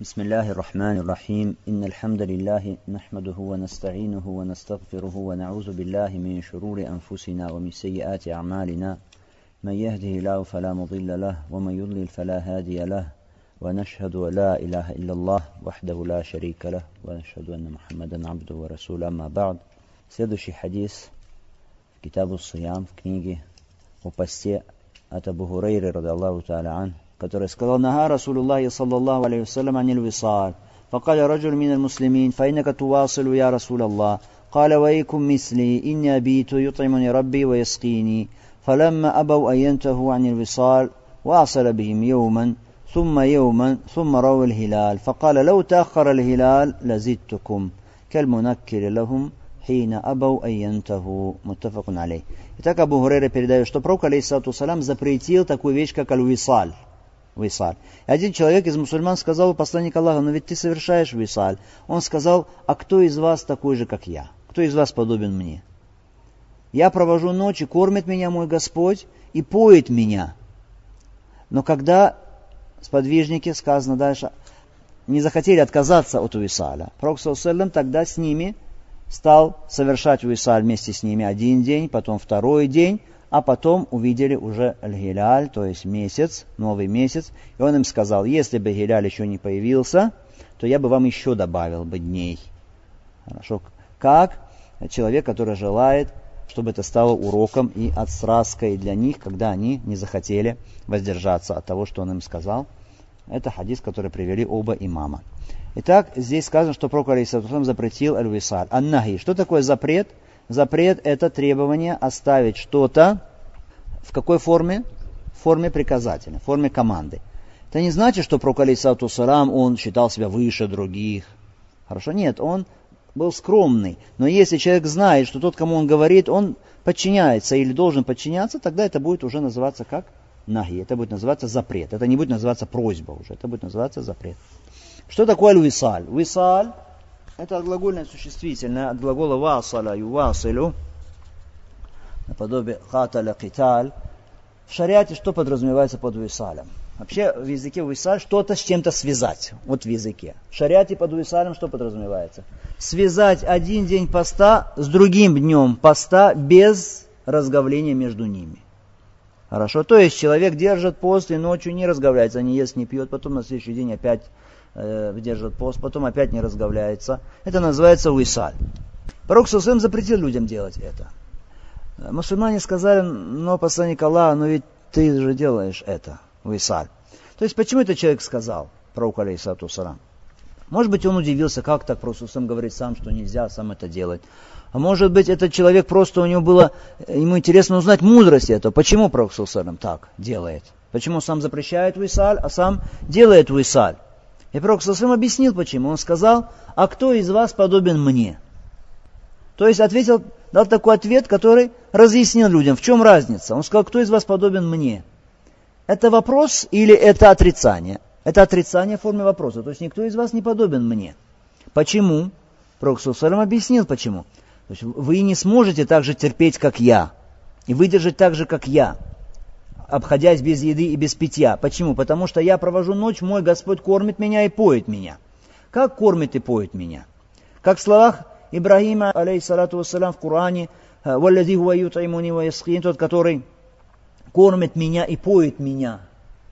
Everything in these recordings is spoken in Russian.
بسم الله الرحمن الرحيم إن الحمد لله نحمده ونستعينه ونستغفره ونعوذ بالله من شرور أنفسنا ومن سيئات أعمالنا من يهده الله فلا مضل له ومن يضلل فلا هادي له ونشهد لا إله إلا الله وحده لا شريك له ونشهد أن محمدا عبده ورسوله أما بعد سيدوشي حديث كتاب الصيام Сиям, в книге о посте от Абу Хурейры, радаллаху. который сказал, «Нага Расулуллахи саллаллаху алейхи вассалям анил висаль, فقال رجل من المسلمين فإنك تواصل يا رسول الله قال وإيكم مثلي إني أبيت يطعمني ربي ويسقيني فلما أبوا أن ينتهوا عن الوصال واصل بهم يوما ثم يوما ثم روى الهلال فقال لو تأخر الهلال لزدتكم كالمنكر لهم хейна абау айянтаху муттафакун алей. Итак, Абу Хурейра передает, что пророк, алейхиссалату салям, запретил такую вещь, как аль-висаль. Висаль. И один человек из мусульман сказал посланник Аллаха, но ведь ты совершаешь висаль. Он сказал, а кто из вас такой же, как я? Кто из вас подобен мне? Я провожу ночи, кормит меня мой Господь и поет меня. Но когда сподвижники, сказано дальше, не захотели отказаться от Уисаля, Пророк тогда с ними стал совершать Уисаль вместе с ними один день, потом второй день, а потом увидели уже Аль-Гиляль, то есть месяц, новый месяц, и он им сказал, если бы Гиляль еще не появился, то я бы вам еще добавил бы дней. Хорошо. Как человек, который желает, чтобы это стало уроком и отсраской для них, когда они не захотели воздержаться от того, что он им сказал. Это хадис, который привели оба имама. Итак, здесь сказано, что пророк Алисатусам запретил аль-висаль. Аннахи. Что такое запрет? Запрет – это требование оставить что-то в какой форме? В форме приказательной, в форме команды. Это не значит, что пророк Алисатусалам, он считал себя выше других. Хорошо? Нет, он был скромный. Но если человек знает, что тот, кому он говорит, он подчиняется или должен подчиняться, тогда это будет уже называться как наги. Это будет называться запрет. Это не будет называться просьба уже. Это будет называться запрет. Что такое висаль? Висаль – это глагольное существительное от глагола васаля, ювасилю, наподобие хаталя, киталь. В шариате что подразумевается под висалем? Вообще в языке висаль что-то с чем-то связать. Вот в языке. В шариате под висалем что подразумевается? Связать один день поста с другим днем поста без разговления между ними. Хорошо? То есть человек держит пост и ночью не разговляется, не ест, не пьет, потом на следующий день опять э, держит пост, потом опять не разговляется. Это называется уисаль. Пророк Сусым запретил людям делать это. Мусульмане сказали, но посланник Аллаха, но ведь ты же делаешь это, уисаль. То есть почему этот человек сказал, пророк алейхиссату сарам? Может быть, он удивился, как так просто сам говорит сам, что нельзя сам это делать. А может быть, этот человек просто у него было, ему интересно узнать мудрость этого. Почему Пророк так делает? Почему сам запрещает висаль, а сам делает висаль? И Пророк Сусалам объяснил, почему. Он сказал, а кто из вас подобен мне? То есть ответил, дал такой ответ, который разъяснил людям, в чем разница. Он сказал, кто из вас подобен мне? Это вопрос или это отрицание? Это отрицание в форме вопроса. То есть никто из вас не подобен мне. Почему? Пророк Сусалам объяснил, почему. То есть вы не сможете так же терпеть, как я, и выдержать так же, как я, обходясь без еды и без питья. Почему? Потому что я провожу ночь, мой Господь кормит меня и поет меня. Как кормит и поет меня? Как в словах Ибрагима, алейхиссалату вассалям, в Коране, «Валлади хуа ютаймуни ва тот, который кормит меня и поет меня,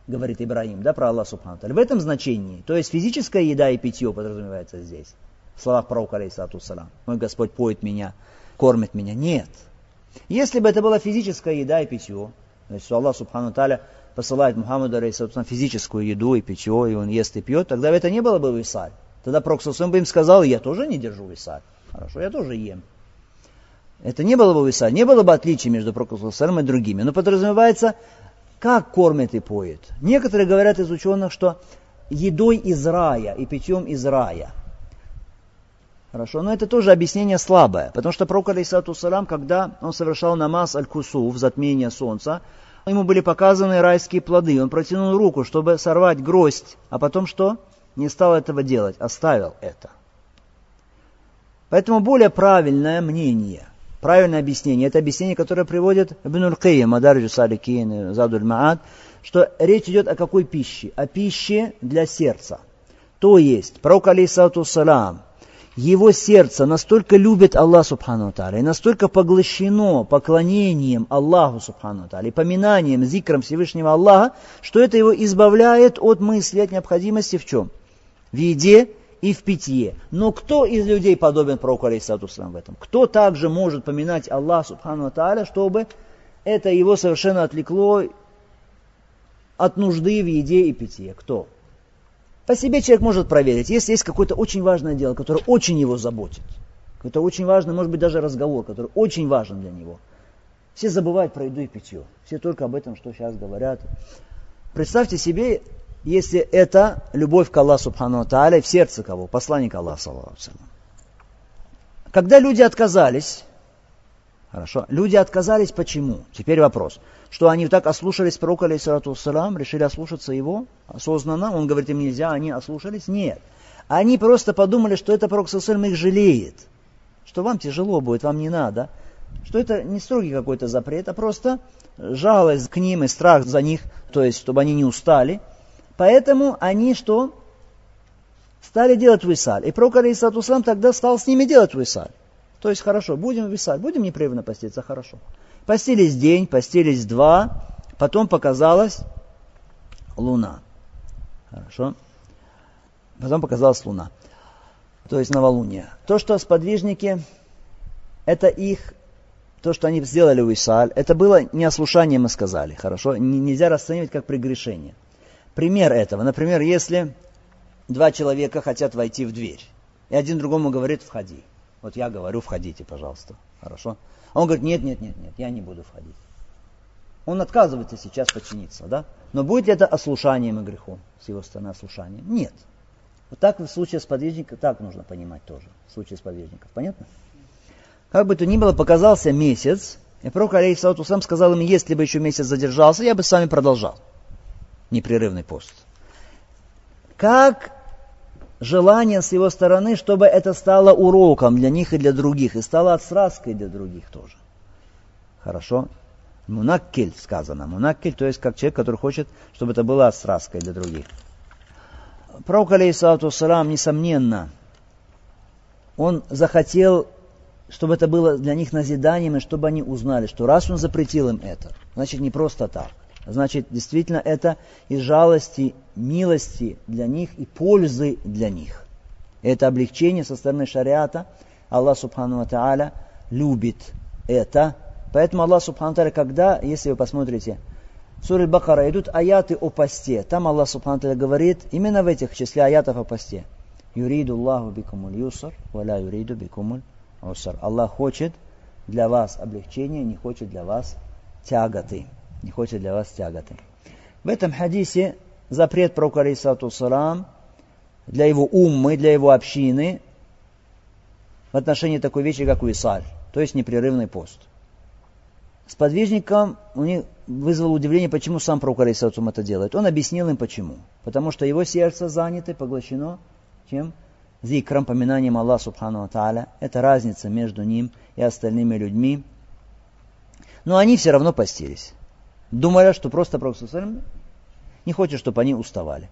говорит Ибрагим, да, про Аллах Субхану В этом значении, то есть физическая еда и питье подразумевается здесь в словах пророка, алейсалату салам. Мой Господь поет меня, кормит меня. Нет. Если бы это была физическая еда и питье, то есть Аллах Субхану Таля посылает Мухаммаду, алейсалату физическую еду и питье, и он ест и пьет, тогда это не было бы висаль. Тогда пророк бы им сказал, я тоже не держу висаль. Хорошо, я тоже ем. Это не было бы висаль, не было бы отличия между пророком и другими. Но подразумевается, как кормит и поет. Некоторые говорят из ученых, что едой из рая и питьем из рая – Хорошо, но это тоже объяснение слабое, потому что пророк, алейсату салам, когда он совершал намаз аль-кусу в затмение солнца, ему были показаны райские плоды, он протянул руку, чтобы сорвать гроздь, а потом что? Не стал этого делать, оставил это. Поэтому более правильное мнение, правильное объяснение, это объяснение, которое приводит Ибн Аль-Кайям, Адарджу Саликин, Задуль Маад, что речь идет о какой пище? О пище для сердца – То есть, пророк алейсату салам, его сердце настолько любит Аллах Субхану Тааля и настолько поглощено поклонением Аллаху Субхану Тааля и поминанием, зикром Всевышнего Аллаха, что это его избавляет от мысли, от необходимости в чем? В еде и в питье. Но кто из людей подобен пророку Алейсату в этом? Кто также может поминать Аллах Субхану Тааля, чтобы это его совершенно отвлекло от нужды в еде и питье? Кто? По себе человек может проверить, если есть какое-то очень важное дело, которое очень его заботит. Это очень важный, может быть, даже разговор, который очень важен для него. Все забывают про еду и питье. Все только об этом, что сейчас говорят. Представьте себе, если это любовь к Аллаху Субхану Тааля в сердце кого? Посланника Аллаха, Когда люди отказались, хорошо, люди отказались почему? Теперь вопрос. Что они так ослушались пророка, алейхиссалату салам, решили ослушаться его осознанно, он говорит им нельзя, они ослушались? Нет. Они просто подумали, что это пророк салам их жалеет, что вам тяжело будет, вам не надо, что это не строгий какой-то запрет, а просто жалость к ним и страх за них, то есть, чтобы они не устали – Поэтому они что? Стали делать висаль. И пророк Алейсатусалам тогда стал с ними делать висаль. То есть хорошо, будем висаль, будем непрерывно поститься, хорошо. Постились день, постились два, потом показалась луна. Хорошо. Потом показалась луна. То есть новолуние. То, что сподвижники, это их, то, что они сделали у Исааль, это было не ослушание, мы сказали, хорошо? Нельзя расценивать как прегрешение. Пример этого. Например, если два человека хотят войти в дверь, и один другому говорит, входи. Вот я говорю, входите, пожалуйста. Хорошо? А он говорит, нет, нет, нет, нет, я не буду входить. Он отказывается сейчас подчиниться, да? Но будет ли это ослушанием и грехом с его стороны ослушанием? Нет. Вот так в случае с подвижником, так нужно понимать тоже, в случае с подвижником. Понятно? Как бы то ни было, показался месяц, и пророк Алейхиссалату сам сказал им, если бы еще месяц задержался, я бы с вами продолжал непрерывный пост. Как желание с его стороны, чтобы это стало уроком для них и для других, и стало отсраской для других тоже. Хорошо? Мунаккель сказано. Мунаккель, то есть как человек, который хочет, чтобы это было отсраской для других. Пророк, алейхиссалату салам, несомненно, он захотел, чтобы это было для них назиданием, и чтобы они узнали, что раз он запретил им это, значит не просто так. Значит, действительно, это из жалости, милости для них и пользы для них. Это облегчение со стороны шариата. Аллах Субхану Та'аля любит это. Поэтому Аллах Субхану Та'аля, когда, если вы посмотрите, в суре Бакара идут аяты о посте. Там Аллах Субхану Та'аля говорит, именно в этих числе аятов о посте. Юриду Аллаху бикумуль юсар, валя юриду бикумуль усар. Аллах хочет для вас облегчения, не хочет для вас тяготы не хочет для вас тяготы. В этом хадисе запрет пророка алейсату салам для его уммы, для его общины в отношении такой вещи, как уисаль, то есть непрерывный пост. С подвижником у них вызвало удивление, почему сам пророк алейсатум это делает. Он объяснил им почему. Потому что его сердце занято, поглощено чем? Зикром, поминанием Аллаха Субхану Тааля. Это разница между ним и остальными людьми. Но они все равно постились думая, что просто Пророк не хочет, чтобы они уставали.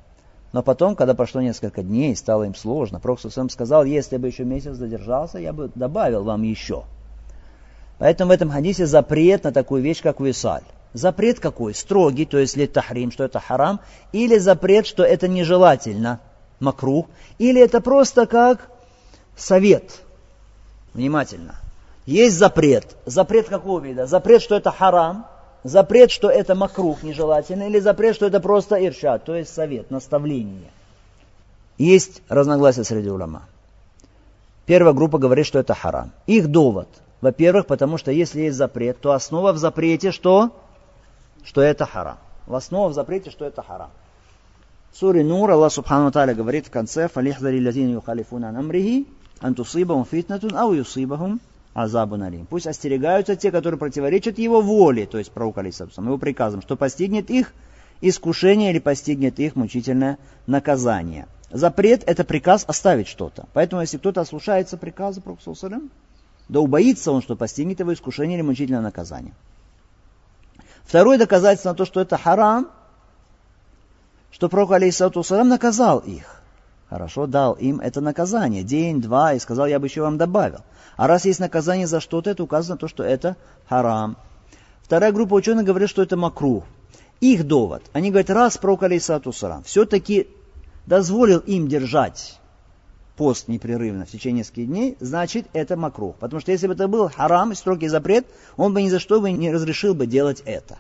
Но потом, когда прошло несколько дней, стало им сложно, Пророк сказал, если бы еще месяц задержался, я бы добавил вам еще. Поэтому в этом хадисе запрет на такую вещь, как висаль. Запрет какой? Строгий, то есть ли тахрим, что это харам, или запрет, что это нежелательно, макрух, или это просто как совет. Внимательно. Есть запрет. Запрет какого вида? Запрет, что это харам, запрет, что это макрух нежелательно, или запрет, что это просто иршат, то есть совет, наставление. Есть разногласия среди улама. Первая группа говорит, что это харам. Их довод. Во-первых, потому что если есть запрет, то основа в запрете что? Что это харам. В основа в запрете, что это харам. В суре Нур Аллах Субхану Тааля говорит в конце, «Фалихдари лазин юхалифуна амрихи, антусибахум фитнатун, ау юсибахум азабу налим. Пусть остерегаются те, которые противоречат его воле, то есть пророк Алисабсам, его приказам, что постигнет их искушение или постигнет их мучительное наказание. Запрет – это приказ оставить что-то. Поэтому, если кто-то ослушается приказа пророка да убоится он, что постигнет его искушение или мучительное наказание. Второе доказательство на то, что это харам, что пророк, алейхиссалату наказал их. Хорошо, дал им это наказание. День, два, и сказал, я бы еще вам добавил. А раз есть наказание за что-то, это указано то, что это харам. Вторая группа ученых говорит, что это макрух. Их довод. Они говорят, раз пророк алейсату сарам все-таки дозволил им держать пост непрерывно в течение нескольких дней, значит это макрух. Потому что если бы это был харам, строгий запрет, он бы ни за что бы не разрешил бы делать это.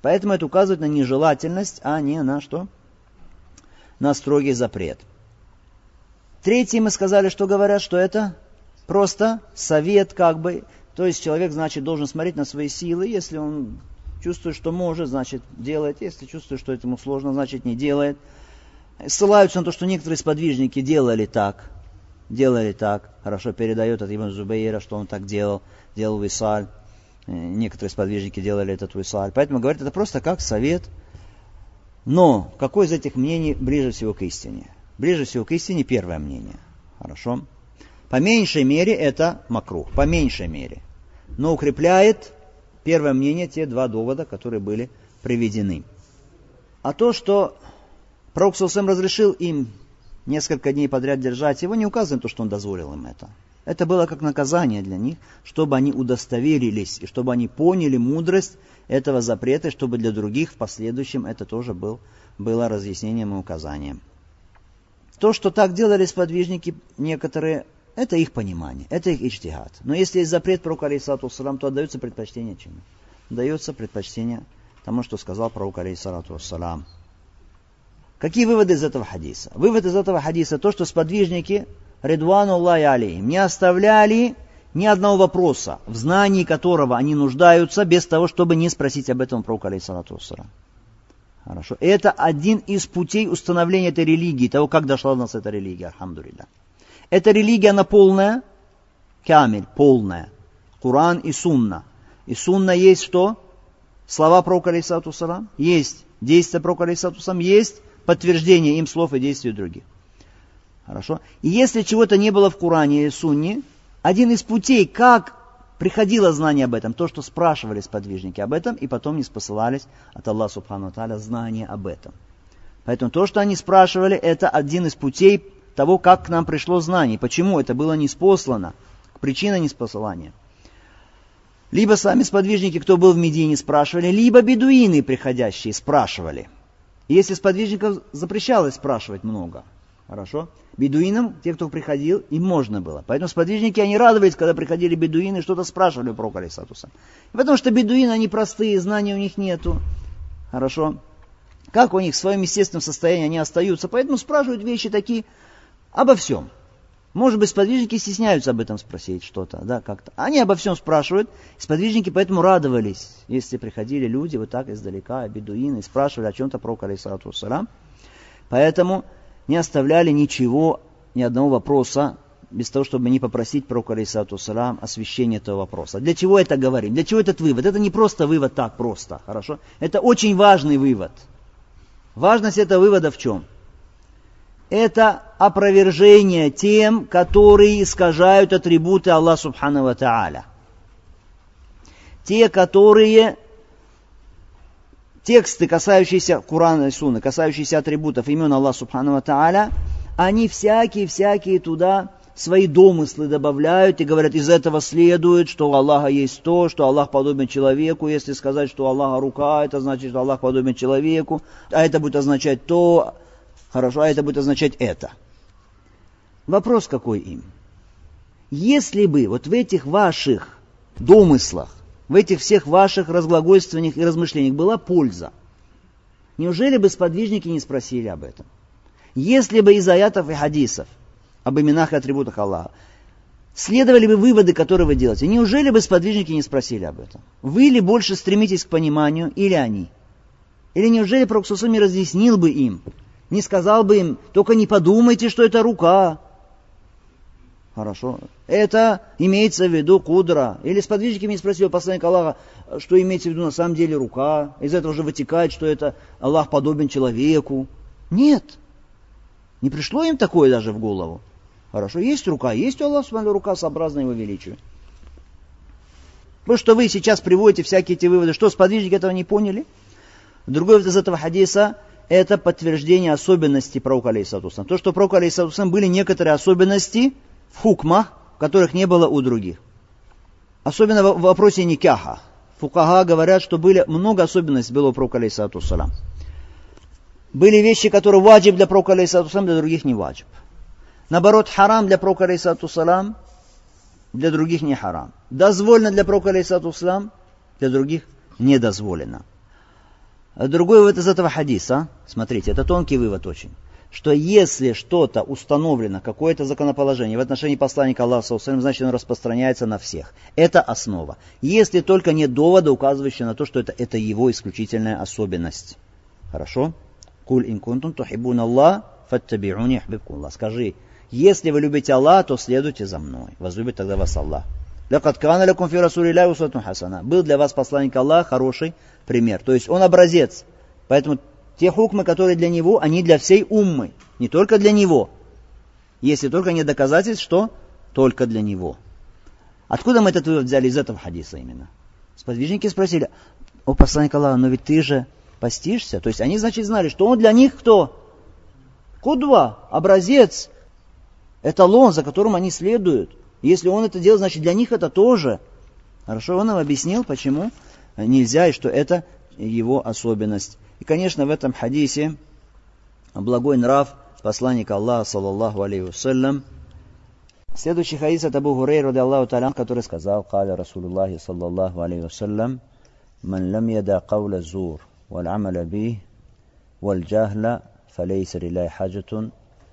Поэтому это указывает на нежелательность, а не на что? На строгий запрет. Третье мы сказали, что говорят, что это просто совет как бы. То есть человек, значит, должен смотреть на свои силы. Если он чувствует, что может, значит, делает. Если чувствует, что этому сложно, значит, не делает. Ссылаются на то, что некоторые сподвижники делали так. Делали так. Хорошо передает от Ибн Зубейра, что он так делал. Делал висаль. Э, некоторые сподвижники делали этот висаль. Поэтому говорят, это просто как совет. Но какое из этих мнений ближе всего к истине? Ближе всего к истине первое мнение. Хорошо? По меньшей мере это макрух. По меньшей мере. Но укрепляет первое мнение те два довода, которые были приведены. А то, что пророк Сусам разрешил им несколько дней подряд держать его, не указывает то, что он дозволил им это. Это было как наказание для них, чтобы они удостоверились, и чтобы они поняли мудрость этого запрета, и чтобы для других в последующем это тоже был, было разъяснением и указанием. То, что так делали сподвижники некоторые, это их понимание, это их ичтигад. Но если есть запрет пророка алейсалату салам, то отдается предпочтение чему? Дается предпочтение тому, что сказал пророк алейсалату салам. Какие выводы из этого хадиса? Вывод из этого хадиса то, что сподвижники, Редвану Аллахи алейхим, не оставляли ни одного вопроса, в знании которого они нуждаются, без того, чтобы не спросить об этом пророка алейсалату салам. Хорошо. Это один из путей установления этой религии, того, как дошла до нас эта религия, алхамдулилля. Эта религия, она полная, камель, полная. Коран и сунна. И сунна есть что? Слова пророка, алейсату салам, есть. Действия пророка, алейсату салам, есть. Подтверждение им слов и действий других. Хорошо. И если чего-то не было в Коране и Сунне, один из путей, как приходило знание об этом, то, что спрашивали сподвижники об этом, и потом не спосылались от Аллаха Субхану Таля знание об этом. Поэтому то, что они спрашивали, это один из путей того, как к нам пришло знание. Почему это было не спослано? Причина неспосылания. Либо сами сподвижники, кто был в Медине, спрашивали, либо бедуины, приходящие, спрашивали. Если сподвижников запрещалось спрашивать много, Хорошо? Бедуинам, те, кто приходил, им можно было. Поэтому сподвижники, они радовались, когда приходили бедуины, что-то спрашивали про Алисатуса. Потому что бедуины, они простые, знаний у них нету. Хорошо? Как у них в своем естественном состоянии они остаются. Поэтому спрашивают вещи такие обо всем. Может быть, сподвижники стесняются об этом спросить что-то, да, как-то. Они обо всем спрашивают, и сподвижники поэтому радовались, если приходили люди вот так издалека, бедуины, спрашивали о чем-то про Алисату Поэтому не оставляли ничего, ни одного вопроса, без того, чтобы не попросить про алейсату салам освещение этого вопроса. Для чего это говорим? Для чего этот вывод? Это не просто вывод так просто, хорошо? Это очень важный вывод. Важность этого вывода в чем? Это опровержение тем, которые искажают атрибуты Аллаха Субхану Тааля. Те, которые тексты, касающиеся Курана и Сунны, касающиеся атрибутов имен Аллаха Субхану Тааля, они всякие-всякие туда свои домыслы добавляют и говорят, из этого следует, что у Аллаха есть то, что Аллах подобен человеку. Если сказать, что у Аллаха рука, это значит, что Аллах подобен человеку. А это будет означать то, хорошо, а это будет означать это. Вопрос какой им? Если бы вот в этих ваших домыслах в этих всех ваших разглагольствованиях и размышлениях была польза. Неужели бы сподвижники не спросили об этом? Если бы из аятов и хадисов об именах и атрибутах Аллаха следовали бы выводы, которые вы делаете, неужели бы сподвижники не спросили об этом? Вы ли больше стремитесь к пониманию, или они? Или неужели Проксусу не разъяснил бы им, не сказал бы им, только не подумайте, что это рука, Хорошо. Это имеется в виду кудра. Или сподвижники мне спросили посланник Аллаха, что имеется в виду на самом деле рука. Из этого же вытекает, что это Аллах подобен человеку. Нет. Не пришло им такое даже в голову. Хорошо, есть рука, есть у Аллаха рука сообразна его величию. Потому что вы сейчас приводите всякие эти выводы, что сподвижники этого не поняли. Другой из этого хадиса, это подтверждение особенностей пророка алейсатусам. То, что пророка алейсатусам были некоторые особенности в хукмах, которых не было у других. Особенно в вопросе никяха. Фукага говорят, что были много особенностей было у пророка алейсатусалам. Были вещи, которые ваджиб для пророка алейсатусалам, для других не ваджиб. Наоборот, харам для пророка алейсатусалам, для других не харам. Дозволено для пророка алейсатусалам, для других не дозволено. Другой вывод из этого хадиса, смотрите, это тонкий вывод очень, что если что-то установлено, какое-то законоположение в отношении посланника Аллаха, значит оно распространяется на всех. Это основа. Если только нет довода, указывающего на то, что это, это его исключительная особенность. Хорошо? Куль ин кунтум тухибун Аллах, фаттабиуни Аллах. Скажи, если вы любите Аллаха, то следуйте за мной. Возлюбит тогда вас Аллах. Лякат кана лякум фи хасана. Был для вас посланник Аллаха хороший пример. То есть он образец. Поэтому те хукмы, которые для него, они для всей уммы. Не только для него. Если только нет доказательств, что только для него. Откуда мы этот вывод взяли из этого хадиса именно? Сподвижники спросили, о посланник Аллаха, но ведь ты же постишься? То есть они, значит, знали, что он для них кто? Кудва, образец, эталон, за которым они следуют. Если он это делает, значит для них это тоже. Хорошо, он нам объяснил, почему нельзя и что это его особенность. И, конечно, в этом хадисе благой нрав посланника Аллаха, саллаллаху алейхи вассалям. Следующий хадис от Абу Хурей, ради Аллаху талян, который сказал, «Каля Расулуллахи, саллаллаху алейхи вассалям, «Ман лам яда кавля зур, вал амаля би, вал джахля, фалейса лилай хаджатун,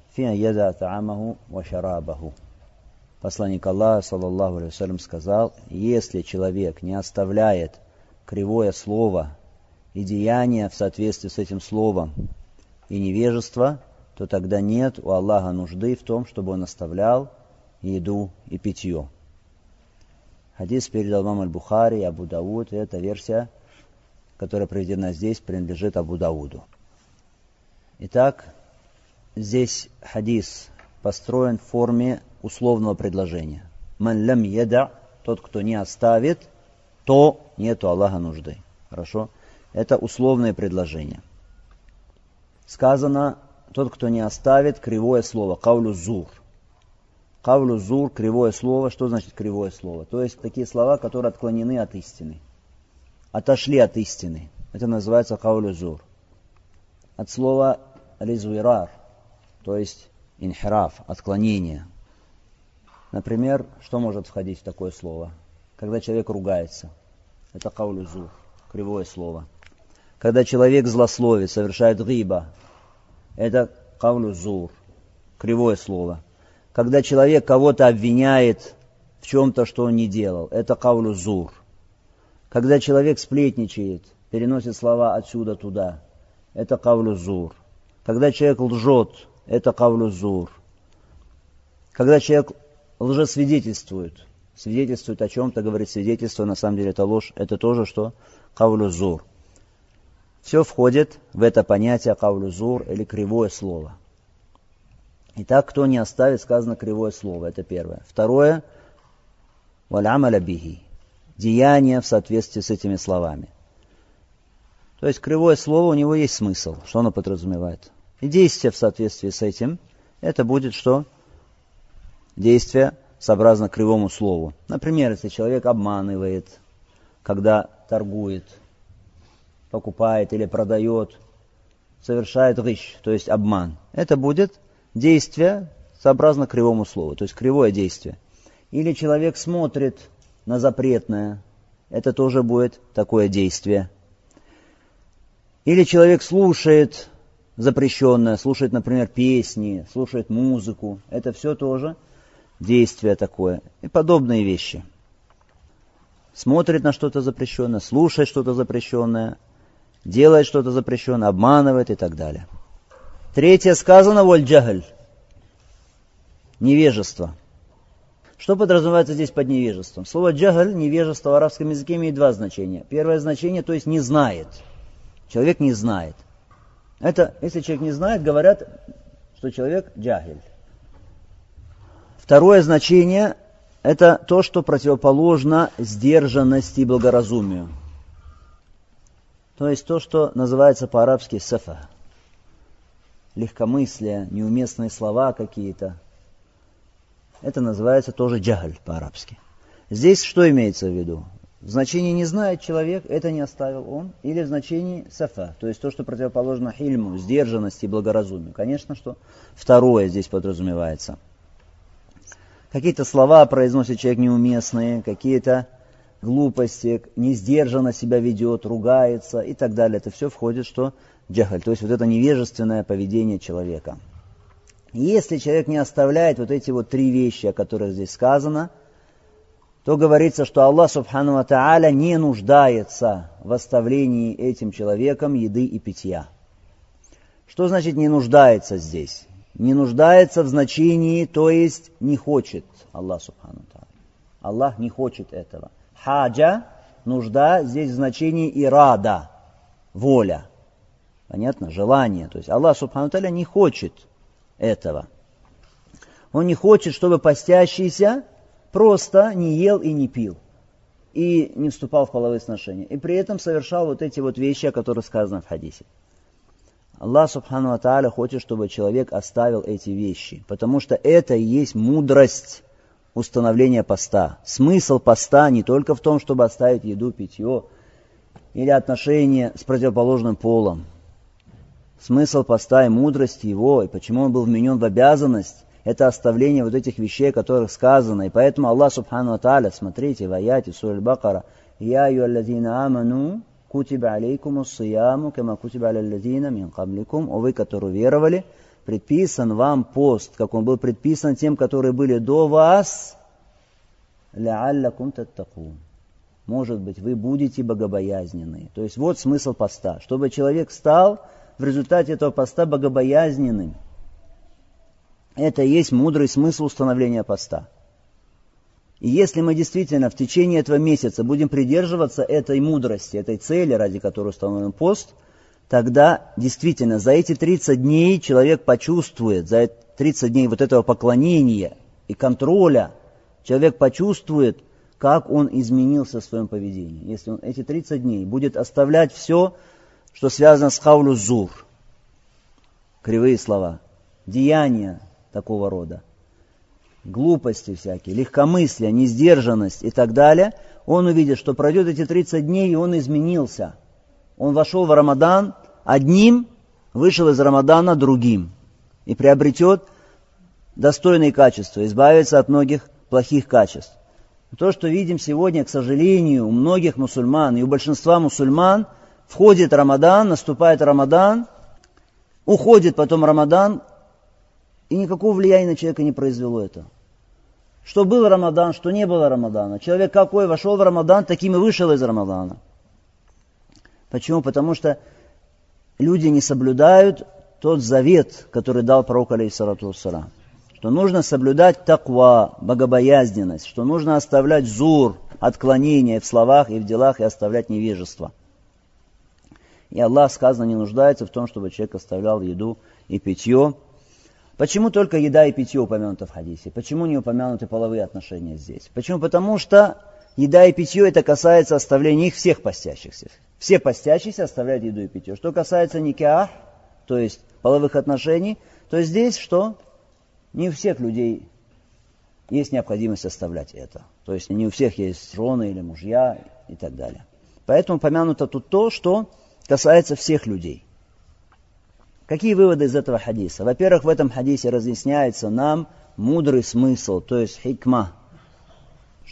фи ан яда таамаху ва шарабаху». Посланник Аллаха, саллаллаху алейхи вассалям, сказал, «Если человек не оставляет кривое слово, и деяние в соответствии с этим словом и невежество, то тогда нет у Аллаха нужды в том, чтобы он оставлял еду и питье. Хадис передал вам Аль-Бухари Абу Дауд, и эта версия, которая приведена здесь, принадлежит Абу Дауду. Итак, здесь хадис построен в форме условного предложения. Ман лям еда, тот, кто не оставит, то нету Аллаха нужды. Хорошо? Это условное предложение. Сказано, тот, кто не оставит, кривое слово, каулю зур. Каулю зур, кривое слово. Что значит кривое слово? То есть такие слова, которые отклонены от истины. Отошли от истины. Это называется каулю зур. От слова лизвирар, то есть инхираф, отклонение. Например, что может входить в такое слово? Когда человек ругается. Это каулю зур, кривое слово. Когда человек злословит, совершает гиба. Это каулю зур, кривое слово. Когда человек кого-то обвиняет в чем-то, что он не делал. Это каулю зур. Когда человек сплетничает, переносит слова отсюда туда. Это каулю зур. Когда человек лжет, это кавлю зур. Когда человек лжесвидетельствует, свидетельствует о чем-то, говорит свидетельство, на самом деле это ложь, это тоже что? Кавлю зур. Все входит в это понятие кавлю зур или кривое слово. Итак, кто не оставит, сказано кривое слово, это первое. Второе, валямаля бихи, деяние в соответствии с этими словами. То есть кривое слово, у него есть смысл. Что оно подразумевает? И действие в соответствии с этим, это будет что? Действие сообразно кривому слову. Например, если человек обманывает, когда торгует, покупает или продает, совершает рыщ, то есть обман. Это будет действие сообразно кривому слову, то есть кривое действие. Или человек смотрит на запретное, это тоже будет такое действие. Или человек слушает запрещенное, слушает, например, песни, слушает музыку. Это все тоже действие такое. И подобные вещи. Смотрит на что-то запрещенное, слушает что-то запрещенное, делает что-то запрещенное, обманывает и так далее. Третье сказано вольджагль. Невежество. Что подразумевается здесь под невежеством? Слово джагль, невежество в арабском языке имеет два значения. Первое значение, то есть не знает. Человек не знает. Это, если человек не знает, говорят, что человек джахиль. Второе значение – это то, что противоположно сдержанности и благоразумию. То есть то, что называется по-арабски сафа. легкомыслие, неуместные слова какие-то. Это называется тоже джагль по-арабски. Здесь что имеется в виду? В значении «не знает человек» это не оставил он, или в значении «сафа», то есть то, что противоположно хильму, сдержанности и благоразумию. Конечно, что второе здесь подразумевается. Какие-то слова произносит человек неуместные, какие-то глупости, несдержанно себя ведет, ругается и так далее. Это все входит, что джахаль, то есть вот это невежественное поведение человека. Если человек не оставляет вот эти вот три вещи, о которых здесь сказано, то говорится, что Аллах Субхану Тааля не нуждается в оставлении этим человеком еды и питья. Что значит не нуждается здесь? Не нуждается в значении, то есть не хочет Аллах Субхану Тааля. Аллах не хочет этого. Хаджа, нужда, здесь в значении ирада, воля. Понятно? Желание. То есть Аллах Субхану Таля не хочет этого. Он не хочет, чтобы постящийся просто не ел и не пил. И не вступал в половые сношения. И при этом совершал вот эти вот вещи, о которых сказано в хадисе. Аллах Субхану Тааля хочет, чтобы человек оставил эти вещи. Потому что это и есть мудрость установления поста. Смысл поста не только в том, чтобы оставить еду, питье или отношения с противоположным полом. Смысл поста и мудрость его, и почему он был вменен в обязанность, это оставление вот этих вещей, о которых сказано. И поэтому Аллах Субхану Тааля, смотрите в аяте Сурь Бакара, «Я юаллазина аману, кутиба алейкум уссияму, кама кутиба аляллазина мин кабликум». О вы, которые веровали, предписан вам пост, как он был предписан тем, которые были до вас, лааллакум таттакун. Может быть, вы будете богобоязненны. То есть вот смысл поста. Чтобы человек стал в результате этого поста богобоязненным. Это и есть мудрый смысл установления поста. И если мы действительно в течение этого месяца будем придерживаться этой мудрости, этой цели, ради которой установлен пост – тогда действительно за эти 30 дней человек почувствует, за 30 дней вот этого поклонения и контроля, человек почувствует, как он изменился в своем поведении. Если он эти 30 дней будет оставлять все, что связано с хаулю зур, кривые слова, деяния такого рода, глупости всякие, легкомыслие, несдержанность и так далее, он увидит, что пройдет эти 30 дней, и он изменился – он вошел в Рамадан одним, вышел из Рамадана другим и приобретет достойные качества, избавится от многих плохих качеств. То, что видим сегодня, к сожалению, у многих мусульман и у большинства мусульман, входит Рамадан, наступает Рамадан, уходит потом Рамадан, и никакого влияния на человека не произвело это. Что был Рамадан, что не было Рамадана. Человек какой вошел в Рамадан, таким и вышел из Рамадана. Почему? Потому что люди не соблюдают тот завет, который дал пророк алейхиссалату вассалам. Что нужно соблюдать таква, богобоязненность, что нужно оставлять зур, отклонения в словах и в делах и оставлять невежество. И Аллах, сказано, не нуждается в том, чтобы человек оставлял еду и питье. Почему только еда и питье упомянуты в хадисе? Почему не упомянуты половые отношения здесь? Почему? Потому что еда и питье это касается оставления их всех постящихся. Все постящиеся оставляют еду и питье. Что касается никях, то есть половых отношений, то здесь что? Не у всех людей есть необходимость оставлять это. То есть не у всех есть жены или мужья и так далее. Поэтому помянуто тут то, что касается всех людей. Какие выводы из этого хадиса? Во-первых, в этом хадисе разъясняется нам мудрый смысл, то есть хикма,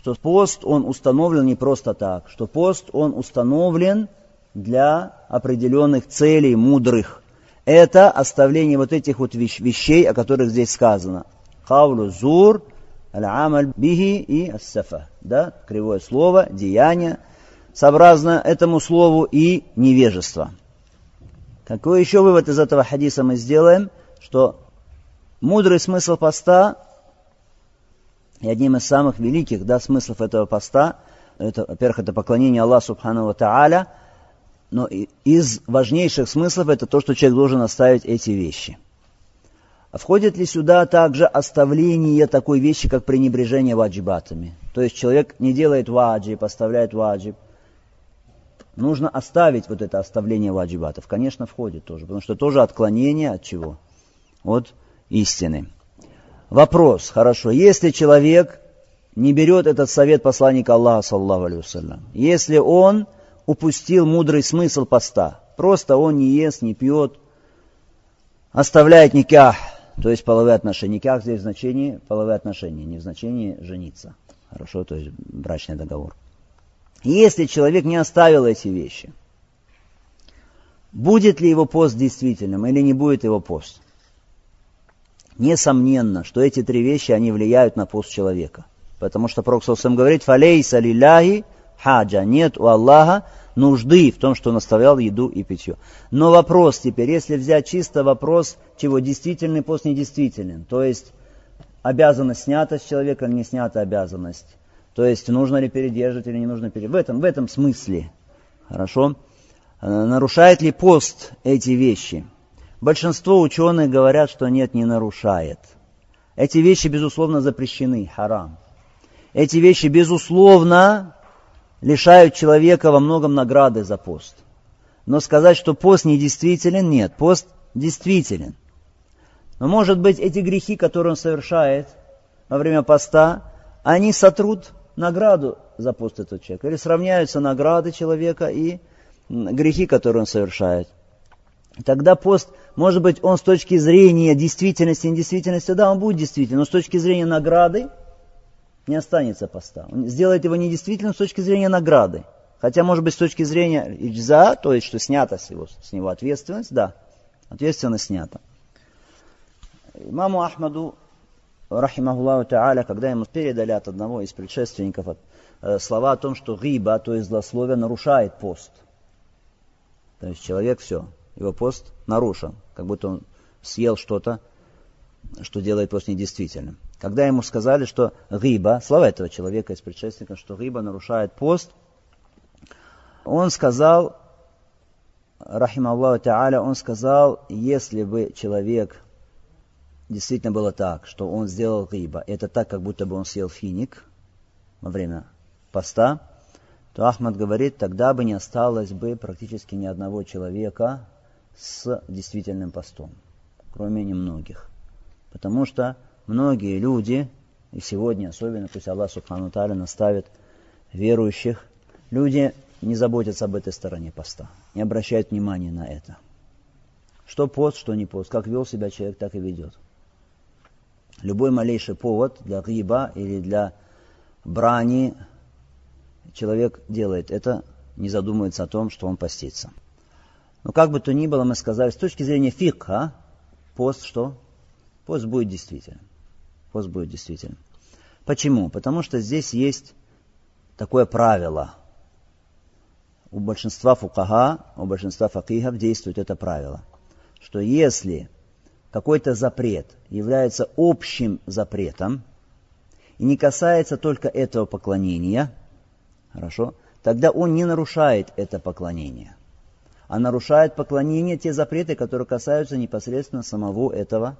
что пост, он установлен не просто так, что пост, он установлен для определенных целей мудрых. Это оставление вот этих вот вещей, о которых здесь сказано. Каулу зур, аль-амаль бихи и ассафа. Да, кривое слово, деяние, сообразно этому слову и невежество. Какой еще вывод из этого хадиса мы сделаем? Что мудрый смысл поста и одним из самых великих да, смыслов этого поста, это, во-первых, это поклонение Аллаху Субхану Тааля, но из важнейших смыслов это то, что человек должен оставить эти вещи. А входит ли сюда также оставление такой вещи, как пренебрежение ваджибатами? То есть человек не делает ваджиб, оставляет ваджиб. Нужно оставить вот это оставление ваджибатов. Конечно, входит тоже, потому что тоже отклонение от чего? от истины. Вопрос, хорошо, если человек не берет этот совет посланника Аллаха, саллаху алейhi если он упустил мудрый смысл поста, просто он не ест, не пьет, оставляет никях, то есть половые отношения. Никях здесь в значении половые отношения, не в значении жениться. Хорошо, то есть брачный договор. Если человек не оставил эти вещи, будет ли его пост действительным или не будет его пост? Несомненно, что эти три вещи, они влияют на пост человека. Потому что Пророк сам говорит, «Фалейса лиляхи хаджа». Нет у Аллаха нужды в том, что он оставлял еду и питье. Но вопрос теперь, если взять чисто вопрос, чего действительный пост недействителен, то есть обязанность снята с человека или не снята обязанность, то есть нужно ли передерживать или не нужно передерживать. В этом, в этом смысле. Хорошо? Э, нарушает ли пост эти вещи? Большинство ученых говорят, что нет, не нарушает. Эти вещи, безусловно, запрещены, харам. Эти вещи, безусловно, лишают человека во многом награды за пост. Но сказать, что пост недействителен, нет, пост действителен. Но может быть эти грехи, которые он совершает во время поста, они сотрут награду за пост этого человека. Или сравняются награды человека и грехи, которые он совершает. Тогда пост, может быть, он с точки зрения действительности и недействительности, да, он будет действительным, но с точки зрения награды не останется поста. Он сделает его недействительным с точки зрения награды. Хотя, может быть, с точки зрения иджза, то есть, что снята с, его, с него ответственность, да, ответственность снята. Имаму Ахмаду рахимахуллаху та'аля, когда ему передали от одного из предшественников э, слова о том, что гиба, то есть злословие, нарушает пост. То есть человек все, его пост нарушен, как будто он съел что-то, что делает пост недействительным. Когда ему сказали, что гиба, слова этого человека из предшественника, что гиба нарушает пост, он сказал, рахим Аллаху Та'аля, он сказал, если бы человек действительно было так, что он сделал гиба, это так, как будто бы он съел финик во время поста, то Ахмад говорит, тогда бы не осталось бы практически ни одного человека с действительным постом, кроме немногих. Потому что многие люди, и сегодня особенно, пусть Аллах Субхану Таля наставит верующих, люди не заботятся об этой стороне поста, не обращают внимания на это. Что пост, что не пост, как вел себя человек, так и ведет. Любой малейший повод для гиба или для брани человек делает это, не задумывается о том, что он постится. Но как бы то ни было, мы сказали, с точки зрения фикха, пост что? Пост будет действительным. Пост будет действительным. Почему? Потому что здесь есть такое правило. У большинства фукага, у большинства факихов действует это правило, что если какой-то запрет является общим запретом и не касается только этого поклонения, хорошо, тогда он не нарушает это поклонение, а нарушает поклонение те запреты, которые касаются непосредственно самого этого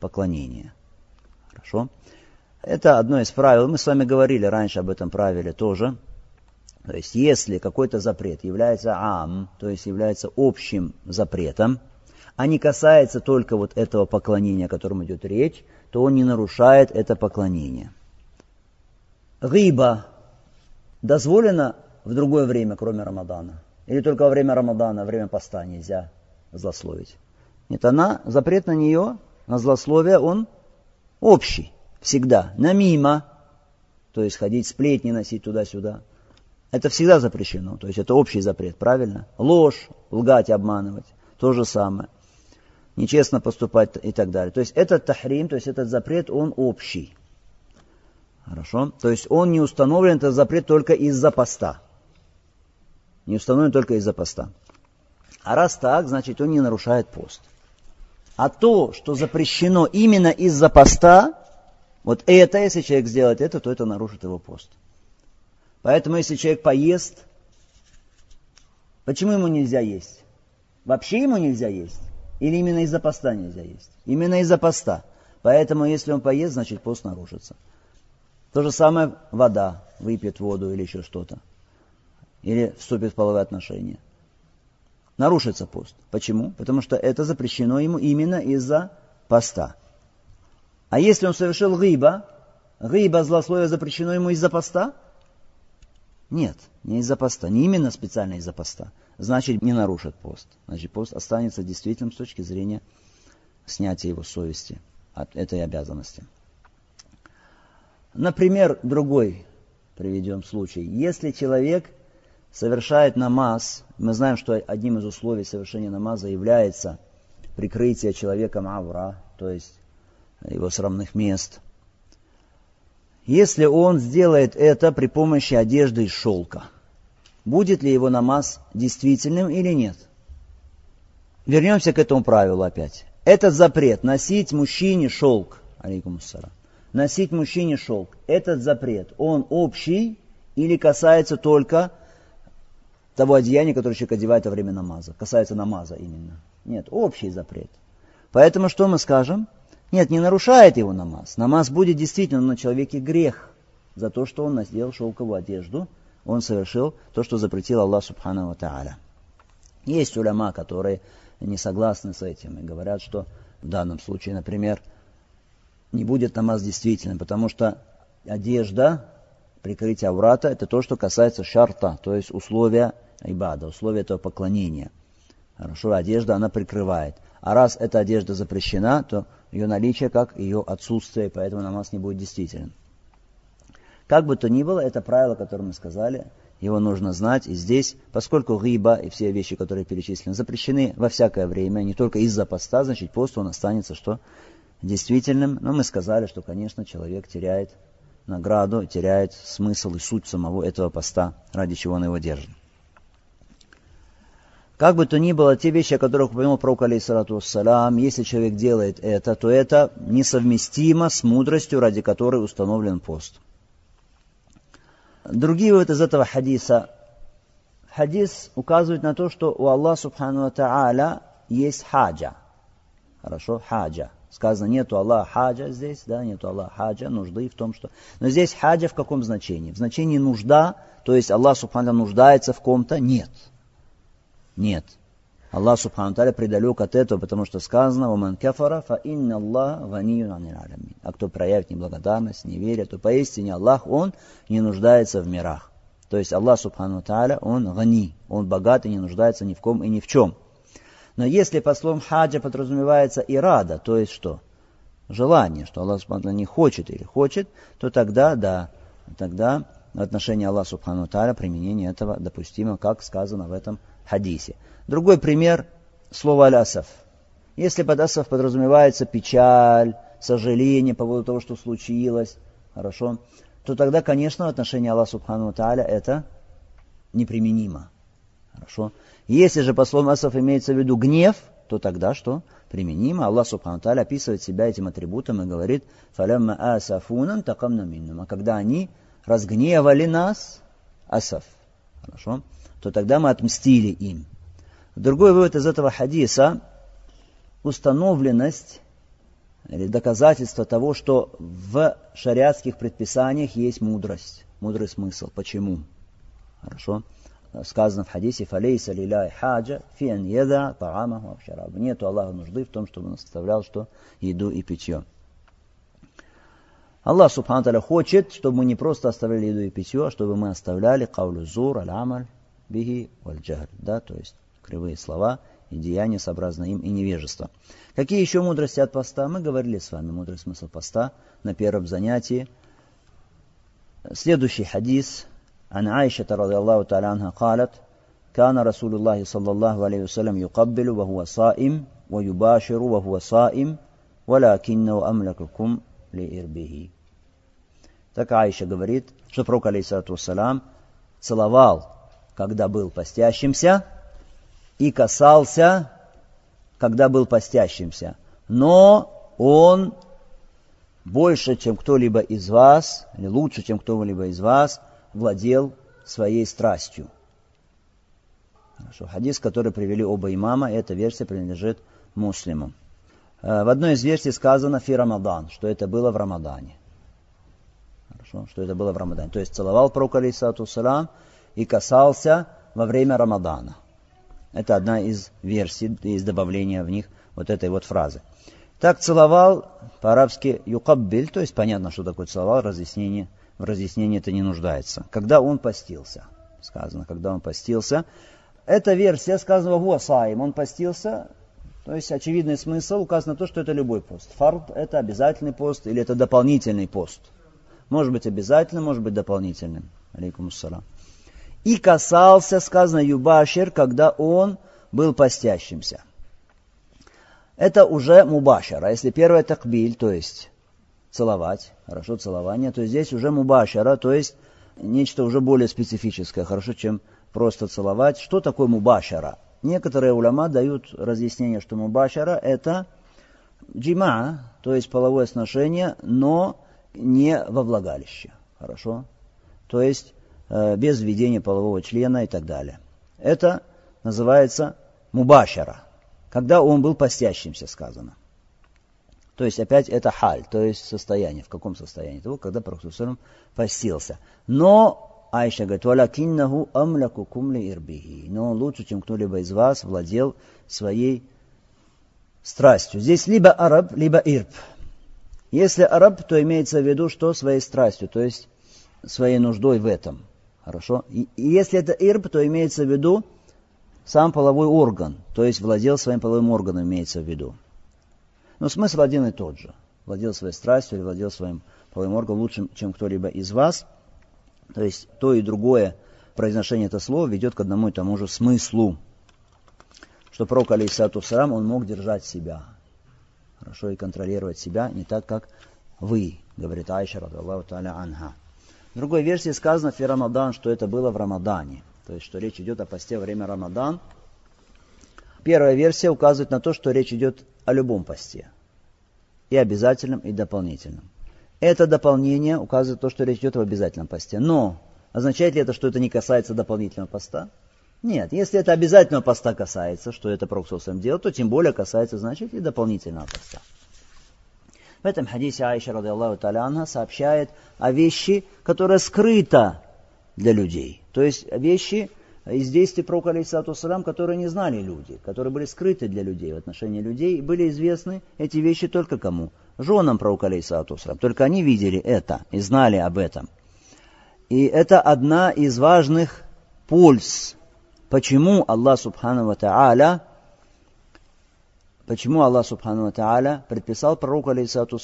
поклонения. Хорошо? Это одно из правил. Мы с вами говорили раньше об этом правиле тоже. То есть, если какой-то запрет является ам, то есть является общим запретом, а не касается только вот этого поклонения, о котором идет речь, то он не нарушает это поклонение. Риба дозволена в другое время, кроме Рамадана? Или только во время Рамадана, во время поста нельзя злословить? Нет, она, запрет на нее, на злословие, он общий, всегда. На мимо, то есть ходить сплетни, носить туда-сюда. Это всегда запрещено, то есть это общий запрет, правильно? Ложь, лгать, обманывать, то же самое нечестно поступать и так далее. То есть этот тахрим, то есть этот запрет, он общий. Хорошо? То есть он не установлен, этот запрет только из-за поста. Не установлен только из-за поста. А раз так, значит он не нарушает пост. А то, что запрещено именно из-за поста, вот это, если человек сделает это, то это нарушит его пост. Поэтому, если человек поест, почему ему нельзя есть? Вообще ему нельзя есть. Или именно из-за поста нельзя есть? Именно из-за поста. Поэтому, если он поест, значит пост нарушится. То же самое вода, выпьет воду или еще что-то. Или вступит в половые отношения. Нарушится пост. Почему? Потому что это запрещено ему именно из-за поста. А если он совершил гиба, гиба, злословие запрещено ему из-за поста? Нет, не из-за поста, не именно специально из-за поста. Значит, не нарушит пост. Значит, пост останется действительным с точки зрения снятия его совести от этой обязанности. Например, другой приведем случай. Если человек совершает намаз, мы знаем, что одним из условий совершения намаза является прикрытие человеком авра, то есть его срамных мест. Если он сделает это при помощи одежды из шелка, будет ли его намаз действительным или нет? Вернемся к этому правилу опять. Этот запрет носить мужчине шелк, алейкум носить мужчине шелк, этот запрет, он общий или касается только того одеяния, которое человек одевает во время намаза? Касается намаза именно. Нет, общий запрет. Поэтому что мы скажем? Нет, не нарушает его намаз. Намаз будет действительно на человеке грех за то, что он надел шелковую одежду. Он совершил то, что запретил Аллах Субхану Та'аля. Есть уляма, которые не согласны с этим и говорят, что в данном случае, например, не будет намаз действительным, потому что одежда, прикрытие аврата, это то, что касается шарта, то есть условия ибада, условия этого поклонения. Хорошо, одежда она прикрывает. А раз эта одежда запрещена, то ее наличие как ее отсутствие, поэтому намаз не будет действителен. Как бы то ни было, это правило, которое мы сказали, его нужно знать. И здесь, поскольку гиба и все вещи, которые перечислены, запрещены во всякое время, не только из-за поста, значит пост он останется что? действительным. Но мы сказали, что, конечно, человек теряет награду, теряет смысл и суть самого этого поста, ради чего он его держит. Как бы то ни было, те вещи, о которых упомянул пророк, алейхиссалату вассалам, если человек делает это, то это несовместимо с мудростью, ради которой установлен пост. Другие выводы из этого хадиса. Хадис указывает на то, что у Аллаха Субхану Тааля есть хаджа. Хорошо, хаджа. Сказано, нету Аллаха хаджа здесь, да, нету Аллаха хаджа, нужды в том, что... Но здесь хаджа в каком значении? В значении нужда, то есть Аллах Субхану нуждается в ком-то? Нет. Нет. Аллах Субхану Таля предалек от этого, потому что сказано, «Ваман кафара, фа инна Аллах ванию аламин». А кто проявит неблагодарность, не верит, то поистине Аллах, Он не нуждается в мирах. То есть Аллах Субхану Таля, Он гани, Он богат и не нуждается ни в ком и ни в чем. Но если по словам хаджа подразумевается ирада, то есть что? Желание, что Аллах Субхану не хочет или хочет, то тогда, да, тогда в отношении Аллаха Субхану Таля применение этого допустимо, как сказано в этом хадисе. Другой пример – слово «алясов». Если под асов подразумевается печаль, сожаление по поводу того, что случилось, хорошо, то тогда, конечно, в отношении Аллаха Субхану Тааля это неприменимо. Хорошо. Если же по словам асов имеется в виду гнев, то тогда что? Применимо. Аллах Субхану Тааля описывает себя этим атрибутом и говорит, «Фалямма асафунан такамна миннум». А когда они разгневали нас, асаф. Хорошо то тогда мы отмстили им. Другой вывод из этого хадиса – установленность или доказательство того, что в шариатских предписаниях есть мудрость, мудрый смысл. Почему? Хорошо. Сказано в хадисе «Фалейса лиляй хаджа фи ан еда таамаху авшарабу». Нету Аллаху нужды в том, чтобы он оставлял что еду и питье. Аллах Субхану хочет, чтобы мы не просто оставляли еду и питье, а чтобы мы оставляли каулю зур, аль-амаль, бихи валь да, то есть кривые слова и деяния сообразно им и невежество. Какие еще мудрости от поста? Мы говорили с вами мудрый смысл поста на первом занятии. Следующий хадис. عن عائشة رضي الله تعالى عنها قالت كان رسول الله صلى الله عليه وسلم يقبل وهو صائم ويباشر وهو صائم ولكنه أملككم لإربه Так Аиша говорит, что пророк, алейсалату вассалам, целовал когда был постящимся, и касался, когда был постящимся. Но он больше, чем кто-либо из вас, или лучше, чем кто-либо из вас, владел своей страстью. Хорошо. Хадис, который привели оба имама, эта версия принадлежит муслимам. Э, в одной из версий сказано «фи Рамадан», что это было в Рамадане. Хорошо, что это было в Рамадане. То есть целовал пророк, алейсалату салам, и касался во время Рамадана. Это одна из версий, из добавления в них вот этой вот фразы. Так целовал по-арабски юкаббиль, то есть понятно, что такое целовал, разъяснение, в разъяснении это не нуждается. Когда он постился, сказано, когда он постился. Эта версия сказана Гуасаим, он постился, то есть очевидный смысл указано на то, что это любой пост. Фард это обязательный пост или это дополнительный пост. Может быть обязательным, может быть дополнительным. Алейкум ассалам. И касался, сказано, Юбашир, когда он был постящимся. Это уже мубашара. Если первое такбиль, то есть целовать, хорошо целование, то здесь уже мубашара, то есть нечто уже более специфическое, хорошо, чем просто целовать. Что такое мубашара? Некоторые уляма дают разъяснение, что мубашара это джима, то есть половое сношение, но не во влагалище. Хорошо? То есть без введения полового члена и так далее. Это называется мубашара, когда он был постящимся, сказано. То есть опять это халь, то есть состояние. В каком состоянии? Того, когда Пророк постился. Но Айша говорит, «Валякиннаху амляку кумли ирбихи». Но он лучше, чем кто-либо из вас владел своей страстью. Здесь либо араб, либо ирб. Если араб, то имеется в виду, что своей страстью, то есть своей нуждой в этом. Хорошо? И, если это ирб, то имеется в виду сам половой орган, то есть владел своим половым органом, имеется в виду. Но смысл один и тот же. Владел своей страстью или владел своим половым органом лучше, чем кто-либо из вас – то есть то и другое произношение этого слова ведет к одному и тому же смыслу. Что пророк, алейсату сарам, он мог держать себя. Хорошо и контролировать себя не так, как вы, говорит Айша, радаллаху та'аля анха. В другой версии сказано в Рамадан, что это было в Рамадане. То есть, что речь идет о посте во время Рамадан. Первая версия указывает на то, что речь идет о любом посте. И обязательном, и дополнительном. Это дополнение указывает то, что речь идет об обязательном посте. Но означает ли это, что это не касается дополнительного поста? Нет, если это обязательного поста касается, что это Проксусом делал, то тем более касается, значит, и дополнительного поста. В этом хадисе Аиша, ради Аллаху таляна, сообщает о вещи, которая скрыта для людей. То есть вещи из действий пророка, алейсату салам, которые не знали люди, которые были скрыты для людей в отношении людей, и были известны эти вещи только кому? женам пророка алейсалату Только они видели это и знали об этом. И это одна из важных польз. Почему Аллах Субхану Ва Та'аля почему Аллах Субхану Та'аля предписал пророку алейсалату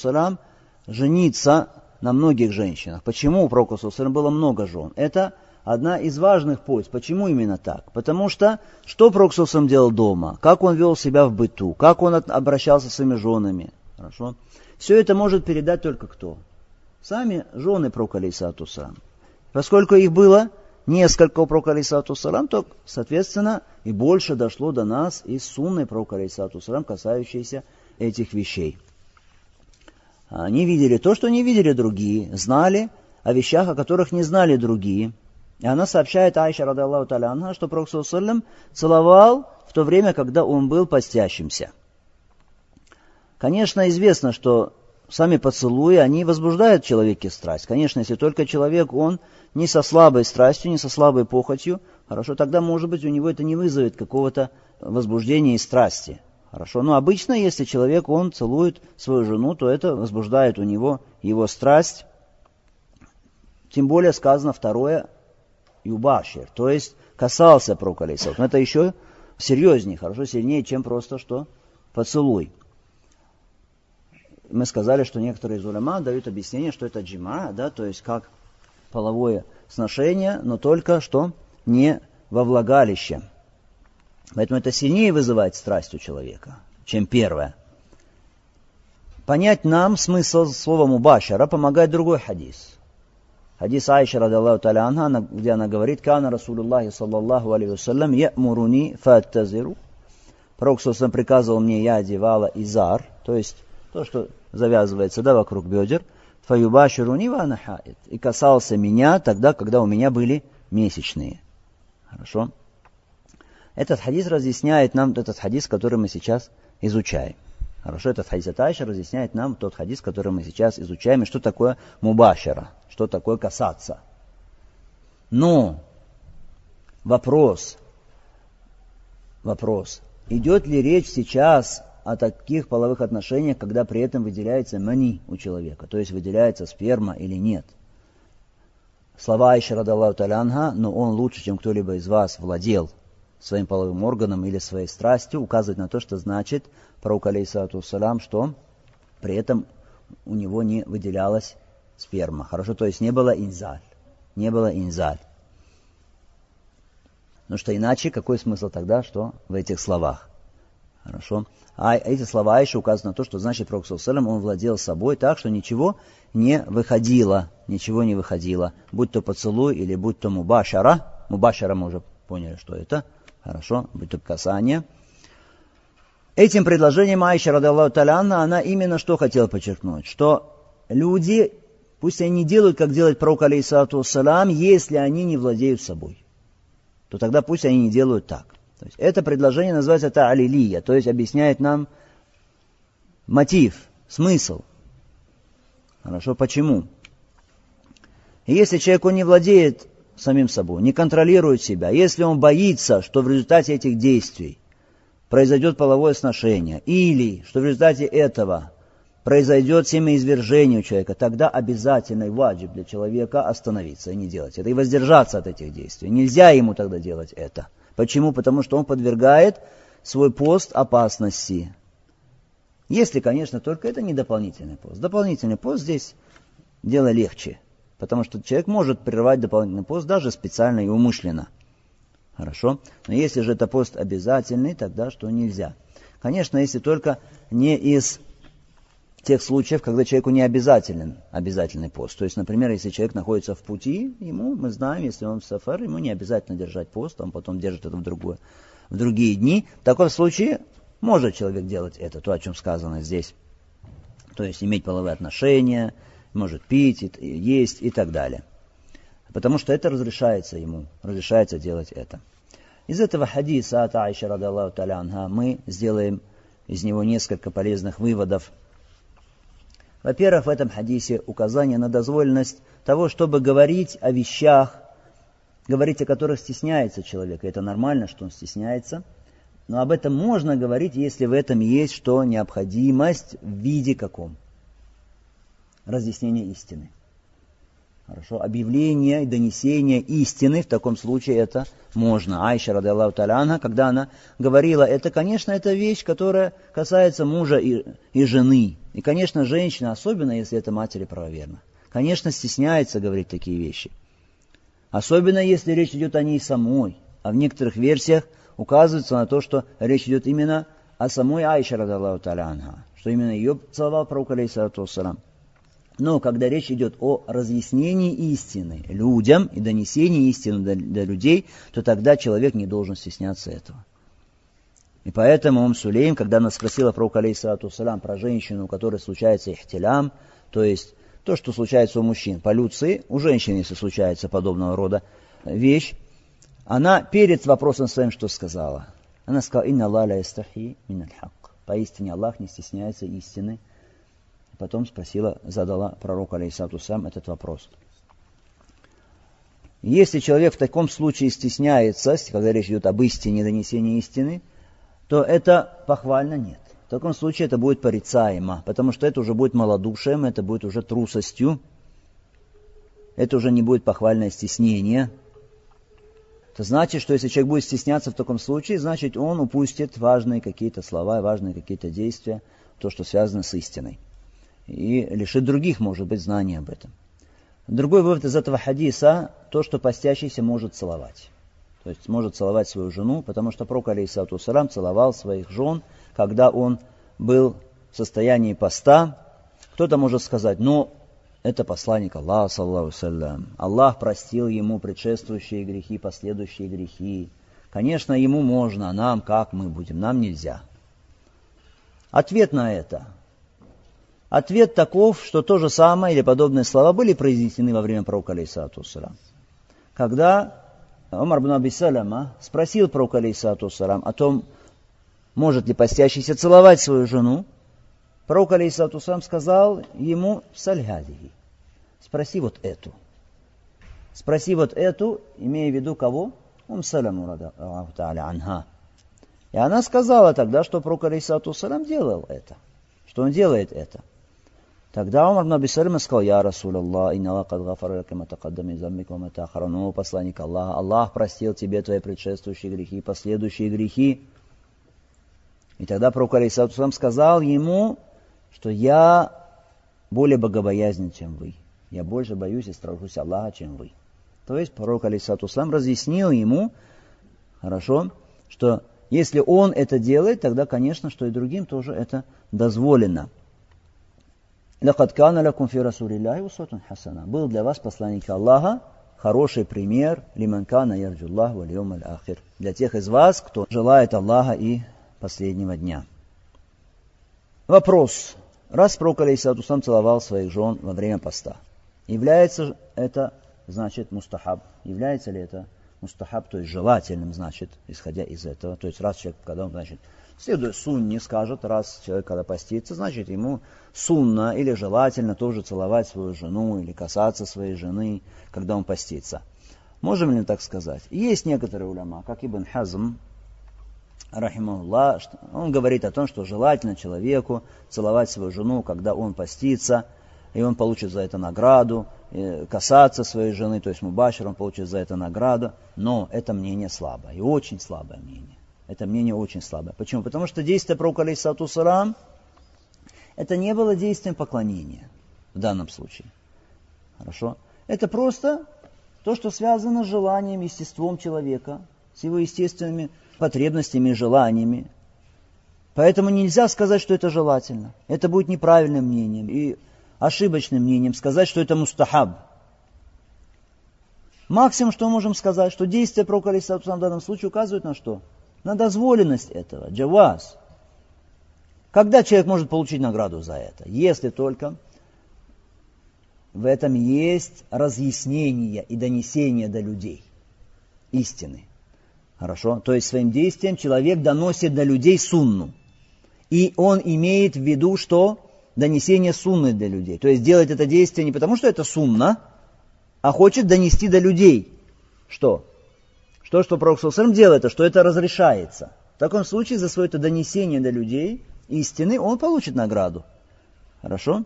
жениться на многих женщинах. Почему у пророка алейсалату было много жен? Это одна из важных польз. Почему именно так? Потому что что пророк делал дома? Как он вел себя в быту? Как он обращался с своими женами? Хорошо? Все это может передать только кто? Сами жены пророка Алисату Поскольку их было несколько пророка Алисату то, соответственно, и больше дошло до нас из сунны пророка Алисату касающейся этих вещей. Они видели то, что не видели другие, знали о вещах, о которых не знали другие. И она сообщает Айша, радаллаху таля что Пророк целовал в то время, когда он был постящимся – Конечно, известно, что сами поцелуи, они возбуждают в человеке страсть. Конечно, если только человек, он не со слабой страстью, не со слабой похотью, хорошо, тогда, может быть, у него это не вызовет какого-то возбуждения и страсти. Хорошо, но обычно, если человек, он целует свою жену, то это возбуждает у него его страсть. Тем более сказано второе, юбашир, то есть касался проколесов. Но это еще серьезнее, хорошо, сильнее, чем просто что поцелуй мы сказали, что некоторые из улема дают объяснение, что это джима, да, то есть как половое сношение, но только что не во влагалище. Поэтому это сильнее вызывает страсть у человека, чем первое. Понять нам смысл слова мубашара помогает другой хадис. Хадис Айша, радаллаху таля анха, где она говорит, «Кана Расулуллахи саллаллаху алейхи вассалям, я'муруни фаттазиру». Пророк, собственно, приказывал мне, я одевала изар, то есть то, что завязывается да, вокруг бедер, фаюбашируни ванахаид. И касался меня тогда, когда у меня были месячные. Хорошо? Этот хадис разъясняет нам этот хадис, который мы сейчас изучаем. Хорошо, этот хадис от разъясняет нам тот хадис, который мы сейчас изучаем, и что такое мубашера, что такое касаться. Но вопрос, вопрос, идет ли речь сейчас о таких половых отношениях, когда при этом выделяется мани у человека, то есть выделяется сперма или нет. Слова Айши радаллаху талянха, но он лучше, чем кто-либо из вас владел своим половым органом или своей страстью, указывает на то, что значит пророк алейсалату салам, что при этом у него не выделялась сперма. Хорошо, то есть не было инзаль. Не было инзаль. Ну что иначе, какой смысл тогда, что в этих словах? Хорошо. А эти слова еще указывают на то, что значит Пророк Салам, он владел собой так, что ничего не выходило, ничего не выходило. Будь то поцелуй или будь то мубашара. Мубашара мы уже поняли, что это. Хорошо, будь то касание. Этим предложением Айша, радаллаху таляна, она именно что хотела подчеркнуть, что люди, пусть они не делают, как делает пророк, алейсалату если они не владеют собой, то тогда пусть они не делают так. То есть это предложение называется та'алилия, то есть объясняет нам мотив, смысл. Хорошо, почему? если человек он не владеет самим собой, не контролирует себя, если он боится, что в результате этих действий произойдет половое сношение, или что в результате этого произойдет семяизвержение у человека, тогда обязательный ваджиб для человека остановиться и не делать это, и воздержаться от этих действий. Нельзя ему тогда делать это. Почему? Потому что он подвергает свой пост опасности. Если, конечно, только это не дополнительный пост. Дополнительный пост здесь дело легче, потому что человек может прервать дополнительный пост даже специально и умышленно. Хорошо? Но если же это пост обязательный, тогда что нельзя? Конечно, если только не из тех случаев, когда человеку не обязателен обязательный пост. То есть, например, если человек находится в пути, ему, мы знаем, если он в сафар, ему не обязательно держать пост, он потом держит это в, другое, в другие дни. В таком случае может человек делать это, то, о чем сказано здесь. То есть иметь половые отношения, может пить, есть и так далее. Потому что это разрешается ему, разрешается делать это. Из этого хадиса от Аиша, мы сделаем из него несколько полезных выводов во-первых, в этом хадисе указание на дозволенность того, чтобы говорить о вещах, говорить о которых стесняется человек. И это нормально, что он стесняется. Но об этом можно говорить, если в этом есть что необходимость в виде каком? Разъяснения истины. Хорошо, объявление и донесение истины, в таком случае это можно. Айша, рады Аллаху Таляна, когда она говорила, это, конечно, это вещь, которая касается мужа и, и жены. И, конечно, женщина, особенно если это матери правоверна, конечно, стесняется говорить такие вещи. Особенно если речь идет о ней самой. А в некоторых версиях указывается на то, что речь идет именно о самой Айше, рады Аллаху Таляна, что именно ее целовал пророк, алейхиссалату вассалам. Но когда речь идет о разъяснении истины людям и донесении истины до, до людей, то тогда человек не должен стесняться этого. И поэтому Ум Сулейм, когда она спросила про алейсалату салам, про женщину, у которой случается ихтилям, то есть то, что случается у мужчин, полюции, у женщин, если случается подобного рода вещь, она перед вопросом своим что сказала? Она сказала, «Инна Аллах истахи мин хак». Поистине Аллах не стесняется истины, потом спросила, задала пророку, алейсату сам, этот вопрос. Если человек в таком случае стесняется, когда речь идет об истине, донесении истины, то это похвально нет. В таком случае это будет порицаемо, потому что это уже будет малодушием, это будет уже трусостью, это уже не будет похвальное стеснение. Это значит, что если человек будет стесняться в таком случае, значит он упустит важные какие-то слова, важные какие-то действия, то, что связано с истиной и лишит других, может быть, знания об этом. Другой вывод из этого хадиса, то, что постящийся может целовать. То есть может целовать свою жену, потому что пророк, алейсату салам, целовал своих жен, когда он был в состоянии поста. Кто-то может сказать, ну, это посланник Аллаха, саллаху салям. Аллах простил ему предшествующие грехи, последующие грехи. Конечно, ему можно, а нам как мы будем, нам нельзя. Ответ на это – Ответ таков, что то же самое или подобные слова были произнесены во время пророка алейсату Когда Умар бин Аби Салама спросил пророка алейсату о том, может ли постящийся целовать свою жену, пророк алейсату сказал ему «Сальгадихи». Спроси вот эту. Спроси вот эту, имея в виду кого? Ум Саламу, анха. И она сказала тогда, что пророк Алейсату делал это, что он делает это. Тогда Умар ибн Абисалима сказал, «Я Расул Аллах, инна Аллах кад гафара лака матакаддам из аммик ва матахара». Ну, посланник Аллаха, Аллах простил тебе твои предшествующие грехи и последующие грехи. И тогда пророк Алейсату Салам сказал ему, что я более богобоязнен, чем вы. Я больше боюсь и страшусь Аллаха, чем вы. То есть пророк Алейсату Салам разъяснил ему, хорошо, что если он это делает, тогда, конечно, что и другим тоже это дозволено. «Лакад кана фи Расулиллахи усватун хасана». Был для вас посланник Аллаха хороший пример лиман кана ярджуллах валь ахир. Для тех из вас, кто желает Аллаха и последнего дня. Вопрос. Раз пророк Алейсату сам целовал своих жен во время поста, является это, значит, мустахаб? Является ли это мустахаб, то есть желательным, значит, исходя из этого? То есть раз человек, когда он, значит, Следуя сунне, скажет, раз человек когда постится, значит ему сунна или желательно тоже целовать свою жену или касаться своей жены, когда он постится. Можем ли так сказать? Есть некоторые уляма, как Ибн Хазм, рахимахуллах, он говорит о том, что желательно человеку целовать свою жену, когда он постится, и он получит за это награду, касаться своей жены, то есть мубашир, он получит за это награду, но это мнение слабое, и очень слабое мнение. Это мнение очень слабое. Почему? Потому что действие пророка Алейсату Сарам, это не было действием поклонения в данном случае. Хорошо? Это просто то, что связано с желанием, естеством человека, с его естественными потребностями и желаниями. Поэтому нельзя сказать, что это желательно. Это будет неправильным мнением и ошибочным мнением сказать, что это мустахаб. Максимум, что мы можем сказать, что действие пророка в данном случае указывает на что? На дозволенность этого, джаваз. Когда человек может получить награду за это? Если только в этом есть разъяснение и донесение до людей истины. Хорошо? То есть своим действием человек доносит до людей сунну. И он имеет в виду, что донесение сунны для людей. То есть делает это действие не потому, что это сунна, а хочет донести до людей. Что? То, что Пророк Сусалам делает, что это разрешается. В таком случае за свое это донесение до людей истины он получит награду. Хорошо?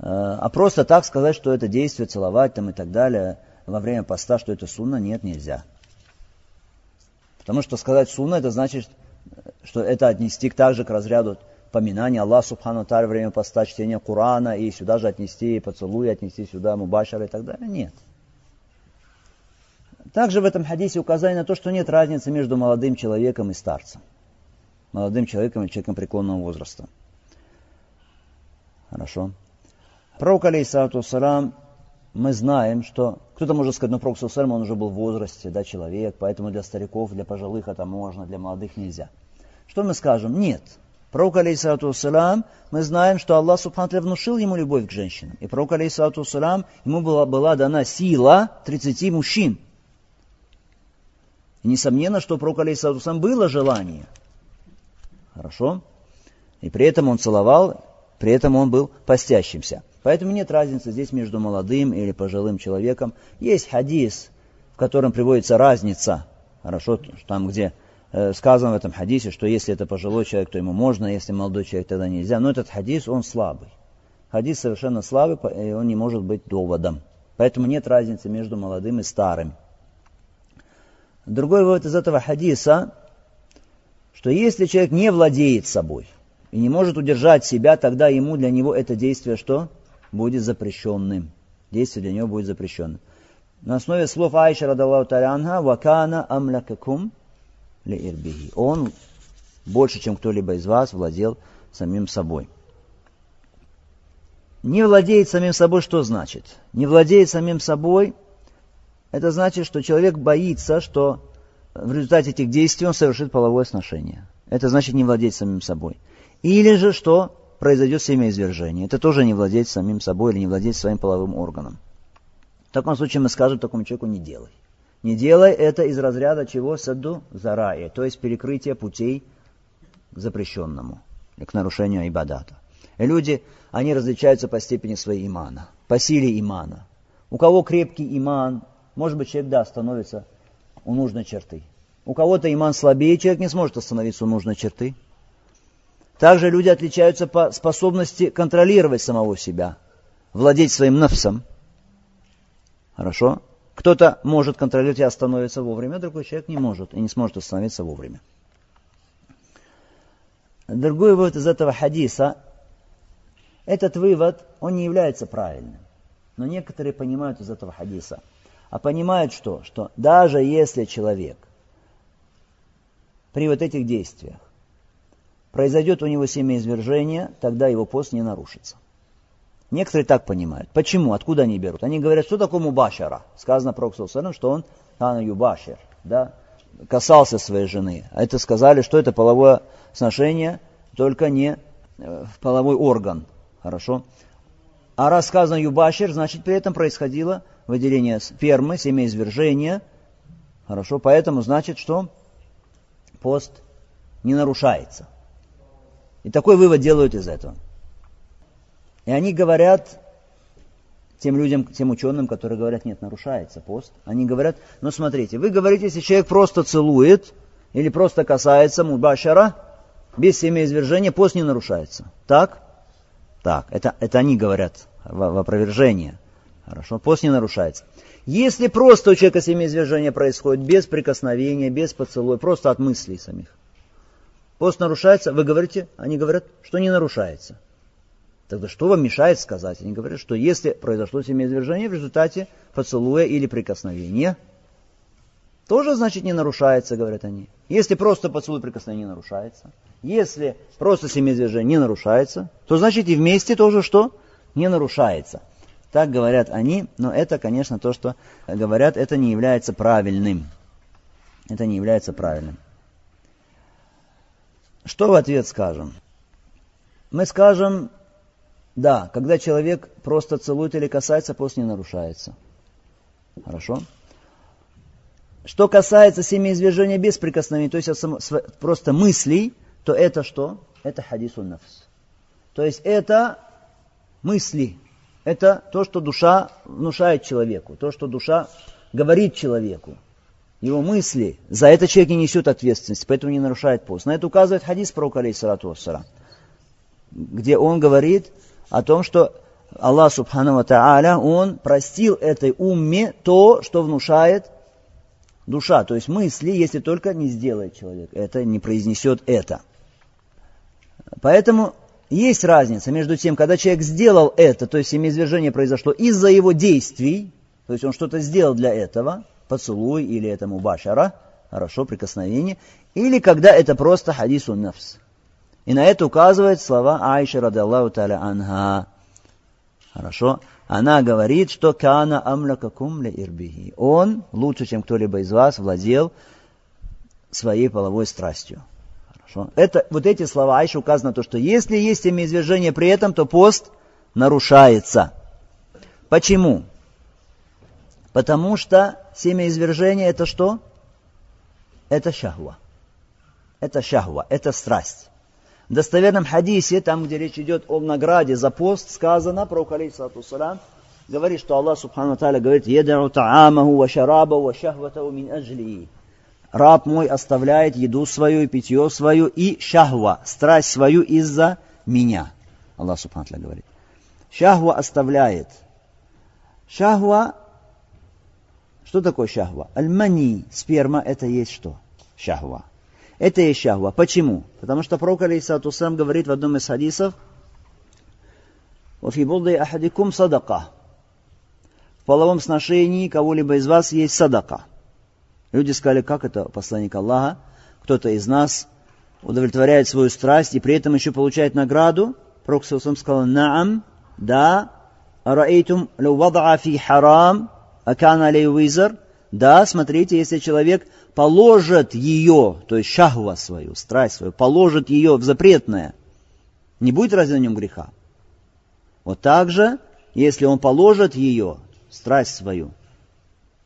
Э, а просто так сказать, что это действие, целовать там и так далее во время поста, что это сунна, нет, нельзя. Потому что сказать сунна, это значит, что это отнести также к разряду поминания Аллаха Субхану во время поста, чтения Корана, и сюда же отнести поцелуй, отнести сюда мубашар и так далее. Нет. Также в этом хадисе указание на то, что нет разницы между молодым человеком и старцем. Молодым человеком и человеком преклонного возраста. Хорошо. Пророк, алейсалату салам, мы знаем, что кто-то может сказать, ну, пророк салам, он уже был в возрасте, да, человек, поэтому для стариков, для пожилых это можно, для молодых нельзя. Что мы скажем? Нет. Пророк, алейсалату салам, мы знаем, что Аллах Субхану внушил ему любовь к женщинам. И пророк, алейсалату салам, ему была, была дана сила 30 мужчин. И несомненно, что у пророка Алейсалатусам было желание. Хорошо? И при этом он целовал, при этом он был постящимся. Поэтому нет разницы здесь между молодым или пожилым человеком. Есть хадис, в котором приводится разница. Хорошо, там, где э, сказано в этом хадисе, что если это пожилой человек, то ему можно, если молодой человек, тогда нельзя. Но этот хадис, он слабый. Хадис совершенно слабый, и он не может быть доводом. Поэтому нет разницы между молодым и старым. Другой вывод из этого хадиса, что если человек не владеет собой и не может удержать себя, тогда ему для него это действие что? Будет запрещенным. Действие для него будет запрещенным. На основе слов Айша радаллаху та'анха «Вакана амлякакум ли Он больше, чем кто-либо из вас, владел самим собой. Не владеет самим собой что значит? Не владеет самим собой это значит, что человек боится, что в результате этих действий он совершит половое сношение. Это значит не владеть самим собой. Или же, что произойдет семяизвержение. Это тоже не владеть самим собой или не владеть своим половым органом. В таком случае мы скажем такому человеку не делай. Не делай это из разряда чего? Саду зарая, то есть перекрытие путей к запрещенному, к нарушению ибадата. И люди, они различаются по степени своей имана, по силе имана. У кого крепкий иман, может быть, человек, да, становится у нужной черты. У кого-то иман слабее, человек не сможет остановиться у нужной черты. Также люди отличаются по способности контролировать самого себя, владеть своим нафсом. Хорошо? Кто-то может контролировать и остановиться вовремя, другой человек не может и не сможет остановиться вовремя. Другой вывод из этого хадиса, этот вывод, он не является правильным. Но некоторые понимают из этого хадиса. А понимают что? Что даже если человек при вот этих действиях произойдет у него семяизвержение, тогда его пост не нарушится. Некоторые так понимают. Почему? Откуда они берут? Они говорят, что такое мубашара? Сказано про Роксусаном, что он хана юбашир, да, касался своей жены. А это сказали, что это половое сношение, только не э, половой орган. Хорошо? А раз сказано юбашир, значит при этом происходило выделение спермы, семяизвержение. Хорошо? Поэтому значит, что пост не нарушается. И такой вывод делают из этого. И они говорят тем людям, тем ученым, которые говорят, нет, нарушается пост. Они говорят, ну смотрите, вы говорите, если человек просто целует или просто касается мубашара, без семяизвержения пост не нарушается. Так? Так, это, это они говорят в, в опровержение. Хорошо, пост не нарушается. Если просто у человека семяизвержение происходит без прикосновения, без поцелуя, просто от мыслей самих, пост нарушается, вы говорите, они говорят, что не нарушается. Тогда что вам мешает сказать? Они говорят, что если произошло семяизвержение в результате поцелуя или прикосновения, тоже, значит, не нарушается, говорят они. Если просто поцелуй прикосновение не нарушается, если просто семяизвержение не нарушается, то значит и вместе тоже что? Не нарушается. Так говорят они, но это, конечно, то, что говорят, это не является правильным. Это не является правильным. Что в ответ скажем? Мы скажем, да, когда человек просто целует или касается, пост не нарушается. Хорошо? Что касается семяизвержения без прикосновения, то есть просто мыслей, то это что? Это хадисун нафс. То есть это мысли. Это то, что душа внушает человеку, то, что душа говорит человеку его мысли, за это человек не несет ответственность, поэтому не нарушает пост. На это указывает хадис про алейхиссалату вассалам, где он говорит о том, что Аллах Субхану Тааля, Он простил этой умме то, что внушает душа, то есть мысли, если только не сделает человек это, не произнесет это. Поэтому есть разница между тем, когда человек сделал это, то есть семяизвержение произошло из-за его действий, то есть он что-то сделал для этого, поцелуй или это мубашара, хорошо, прикосновение, или когда это просто хадису нафс. И на это указывает слова Айши, рады Аллаху таля анха. Хорошо. Она говорит, что кана амлакакум ле ирбихи. Он лучше, чем кто-либо из вас, владел своей половой страстью. Это, вот эти слова Айши указано на то, что если есть семяизвержение при этом, то пост нарушается. Почему? Потому что семяизвержение это что? Это шахва. Это шахва, это страсть. В достоверном хадисе, там, где речь идет о награде за пост, сказано про алейхиссалату салам, говорит, что Аллах Субхану Тааля говорит, «Едау таамаху ва шарабаху ва шахватаху мин аджли». Раб мой оставляет еду свою и питье свою и шахва, страсть свою из-за меня. Аллах Субхану говорит. Шахва оставляет. Шахва что такое шахва? Аль-мани, сперма, это есть что? Шахва. Это есть шахва. Почему? Потому что пророк, алейхиссалату сам говорит в одном из хадисов, «Вафи булды ахадикум садака». В половом сношении кого-либо из вас есть садака. Люди сказали, как это, посланник Аллаха? Кто-то из нас удовлетворяет свою страсть и при этом еще получает награду. Пророк сам сказал, «Наам, да, араитум лу вадаа фи харам, Акана алей визар, да, смотрите, если человек положит ее, то есть шахва свою, страсть свою, положит ее в запретное, не будет разве на нем греха? Вот так же, если он положит ее, страсть свою,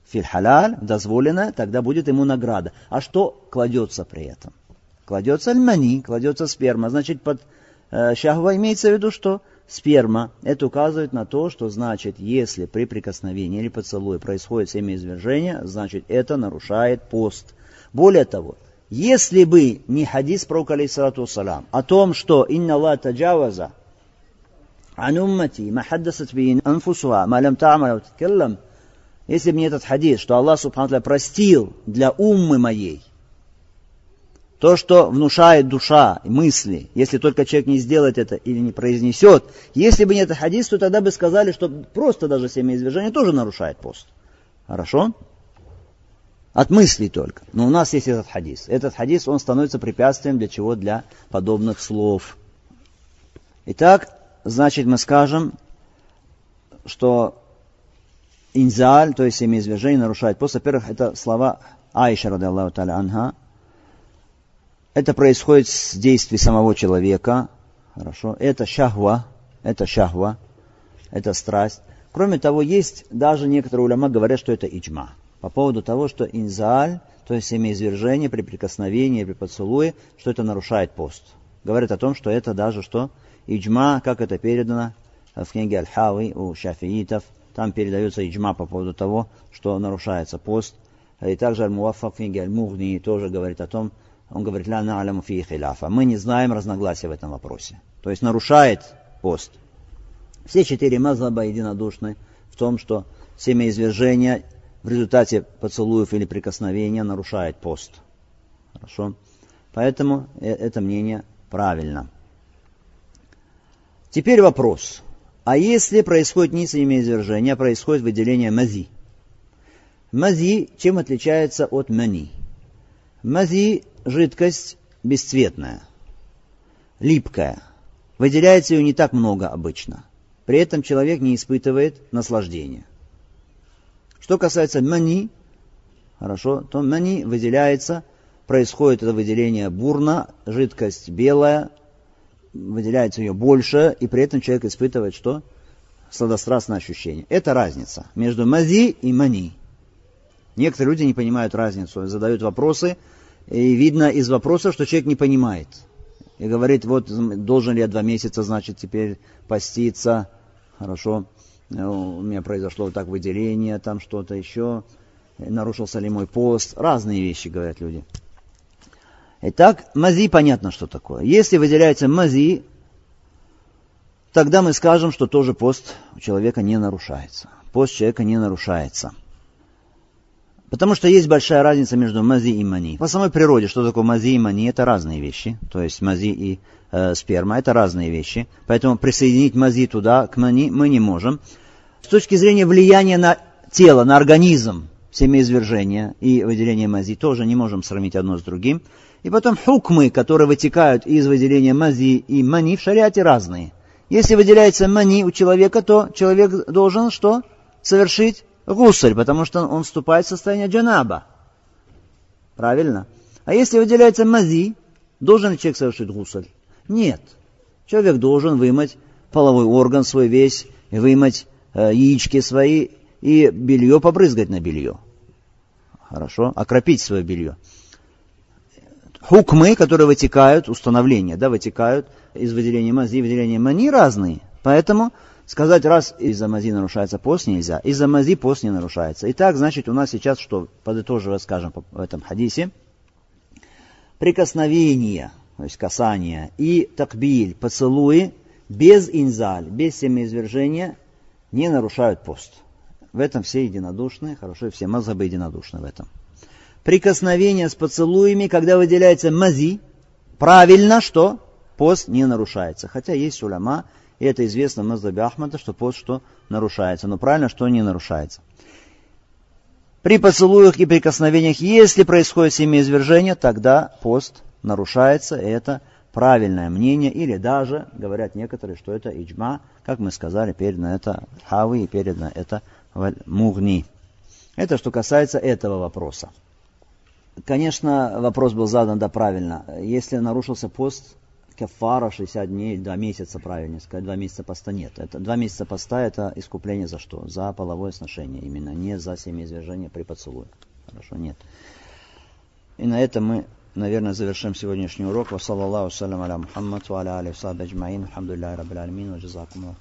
фильхаляль, дозволено, тогда будет ему награда. А что кладется при этом? Кладется альмани, кладется сперма. Значит, под э, шахва имеется в виду, что сперма. Это указывает на то, что значит, если при прикосновении или поцелуе происходит семяизвержение, значит это нарушает пост. Более того, если бы не хадис про алейхиссалату салам о том, что «Инна Аллах таджаваза عن أمتي ما حدثت به أنفسها ما لم تعمل أو تتكلم если бы не этот хадис, что Аллах Субхану простил для уммы моей то, что внушает душа, мысли, если только человек не сделает это или не произнесет, если бы не этот хадис, то тогда бы сказали, что просто даже семяизвержение тоже нарушает пост. Хорошо? От мыслей только. Но у нас есть этот хадис. Этот хадис, он становится препятствием для чего? Для подобных слов. Итак, значит мы скажем, что инзаль, то есть семяизвержение, нарушает пост. Во-первых, это слова Аиша, ради Аллаху анха. Это происходит с действий самого человека. Хорошо. Это шахва. Это шахва. Это страсть. Кроме того, есть даже некоторые уляма говорят, что это иджма по поводу того, что инзаль, то есть семяизвержение при прикосновении, при поцелуе, что это нарушает пост. Говорят о том, что это даже что иджма, как это передано в книге Аль-Хави у шафиитов, там передается иджма по поводу того, что нарушается пост. И также книге Аль-Мухни тоже говорит о том, он говорит, ля на'аляму фи хиляфа. Мы не знаем разногласия в этом вопросе. То есть нарушает пост. Все четыре мазаба единодушны в том, что семяизвержение в результате поцелуев или прикосновения нарушает пост. Хорошо? Поэтому э, это мнение правильно. Теперь вопрос. А если происходит не семяизвержение, а происходит выделение мази? Мази чем отличается от мани? Мази – жидкость бесцветная, липкая. Выделяется ее не так много обычно. При этом человек не испытывает наслаждения. Что касается мани, хорошо, то мани выделяется, происходит это выделение бурно, жидкость белая, выделяется ее больше, и при этом человек испытывает что? Сладострастное ощущение. Это разница между мази и мани. Некоторые люди не понимают разницу, задают вопросы, и видно из вопроса, что человек не понимает. И говорит, вот должен ли я два месяца, значит, теперь поститься, хорошо. Э, у меня произошло вот так выделение, там что-то еще, нарушился ли мой пост, разные вещи, говорят люди. Итак, мази понятно, что такое. Если выделяется мази, тогда мы скажем, что тоже пост у человека не нарушается. Пост человека не нарушается. Потому что есть большая разница между мази и мани. По самой природе, что такое мази и мани, это разные вещи. То есть мази и э, сперма, это разные вещи. Поэтому присоединить мази туда, к мани, мы не можем. С точки зрения влияния на тело, на организм, семяизвержения и выделения мази, тоже не можем сравнить одно с другим. И потом хукмы, которые вытекают из выделения мази и мани, в шариате разные. Если выделяется мани у человека, то человек должен что? Совершить гусль, потому что он вступает в состояние джанаба. Правильно? А если выделяется мази, должен ли человек совершить гусль? Нет. Человек должен вымыть половой орган свой весь, вымыть э, яички свои и белье побрызгать на белье. Хорошо? Окропить свое белье. Хукмы, которые вытекают, установления, да, вытекают из выделения мази выделения мани разные. Поэтому Сказать, раз из-за мази нарушается пост нельзя, из-за мази пост не нарушается. Итак, значит, у нас сейчас что, подытоживая, скажем, в этом хадисе, прикосновение, то есть касание, и такбиль, поцелуи, без инзаль, без семяизвержения, не нарушают пост. В этом все единодушны, хорошо, все мазабы единодушны в этом. Прикосновение с поцелуями, когда выделяется мази, правильно, что пост не нарушается. Хотя есть уляма, и это известно в Маздаби Ахмада, что пост что нарушается. Но правильно, что не нарушается. При поцелуях и прикосновениях, если происходит семяизвержение, тогда пост нарушается, и это правильное мнение, или даже, говорят некоторые, что это иджма, как мы сказали, передано это хави и передано это мугни. Это что касается этого вопроса. Конечно, вопрос был задан, да, правильно. Если нарушился пост, кафара 60 дней, 2 месяца, правильнее сказать, 2 месяца поста нет. Это, 2 месяца поста это искупление за что? За половое сношение именно, не за семяизвержение при поцелуе. Хорошо, нет. И на этом мы, наверное, завершим сегодняшний урок. Ва саллаллаху салям аля Мухаммад, аля алейхи ва аджмаин. Алхамдулиллахи раббил аламин, ва джазакум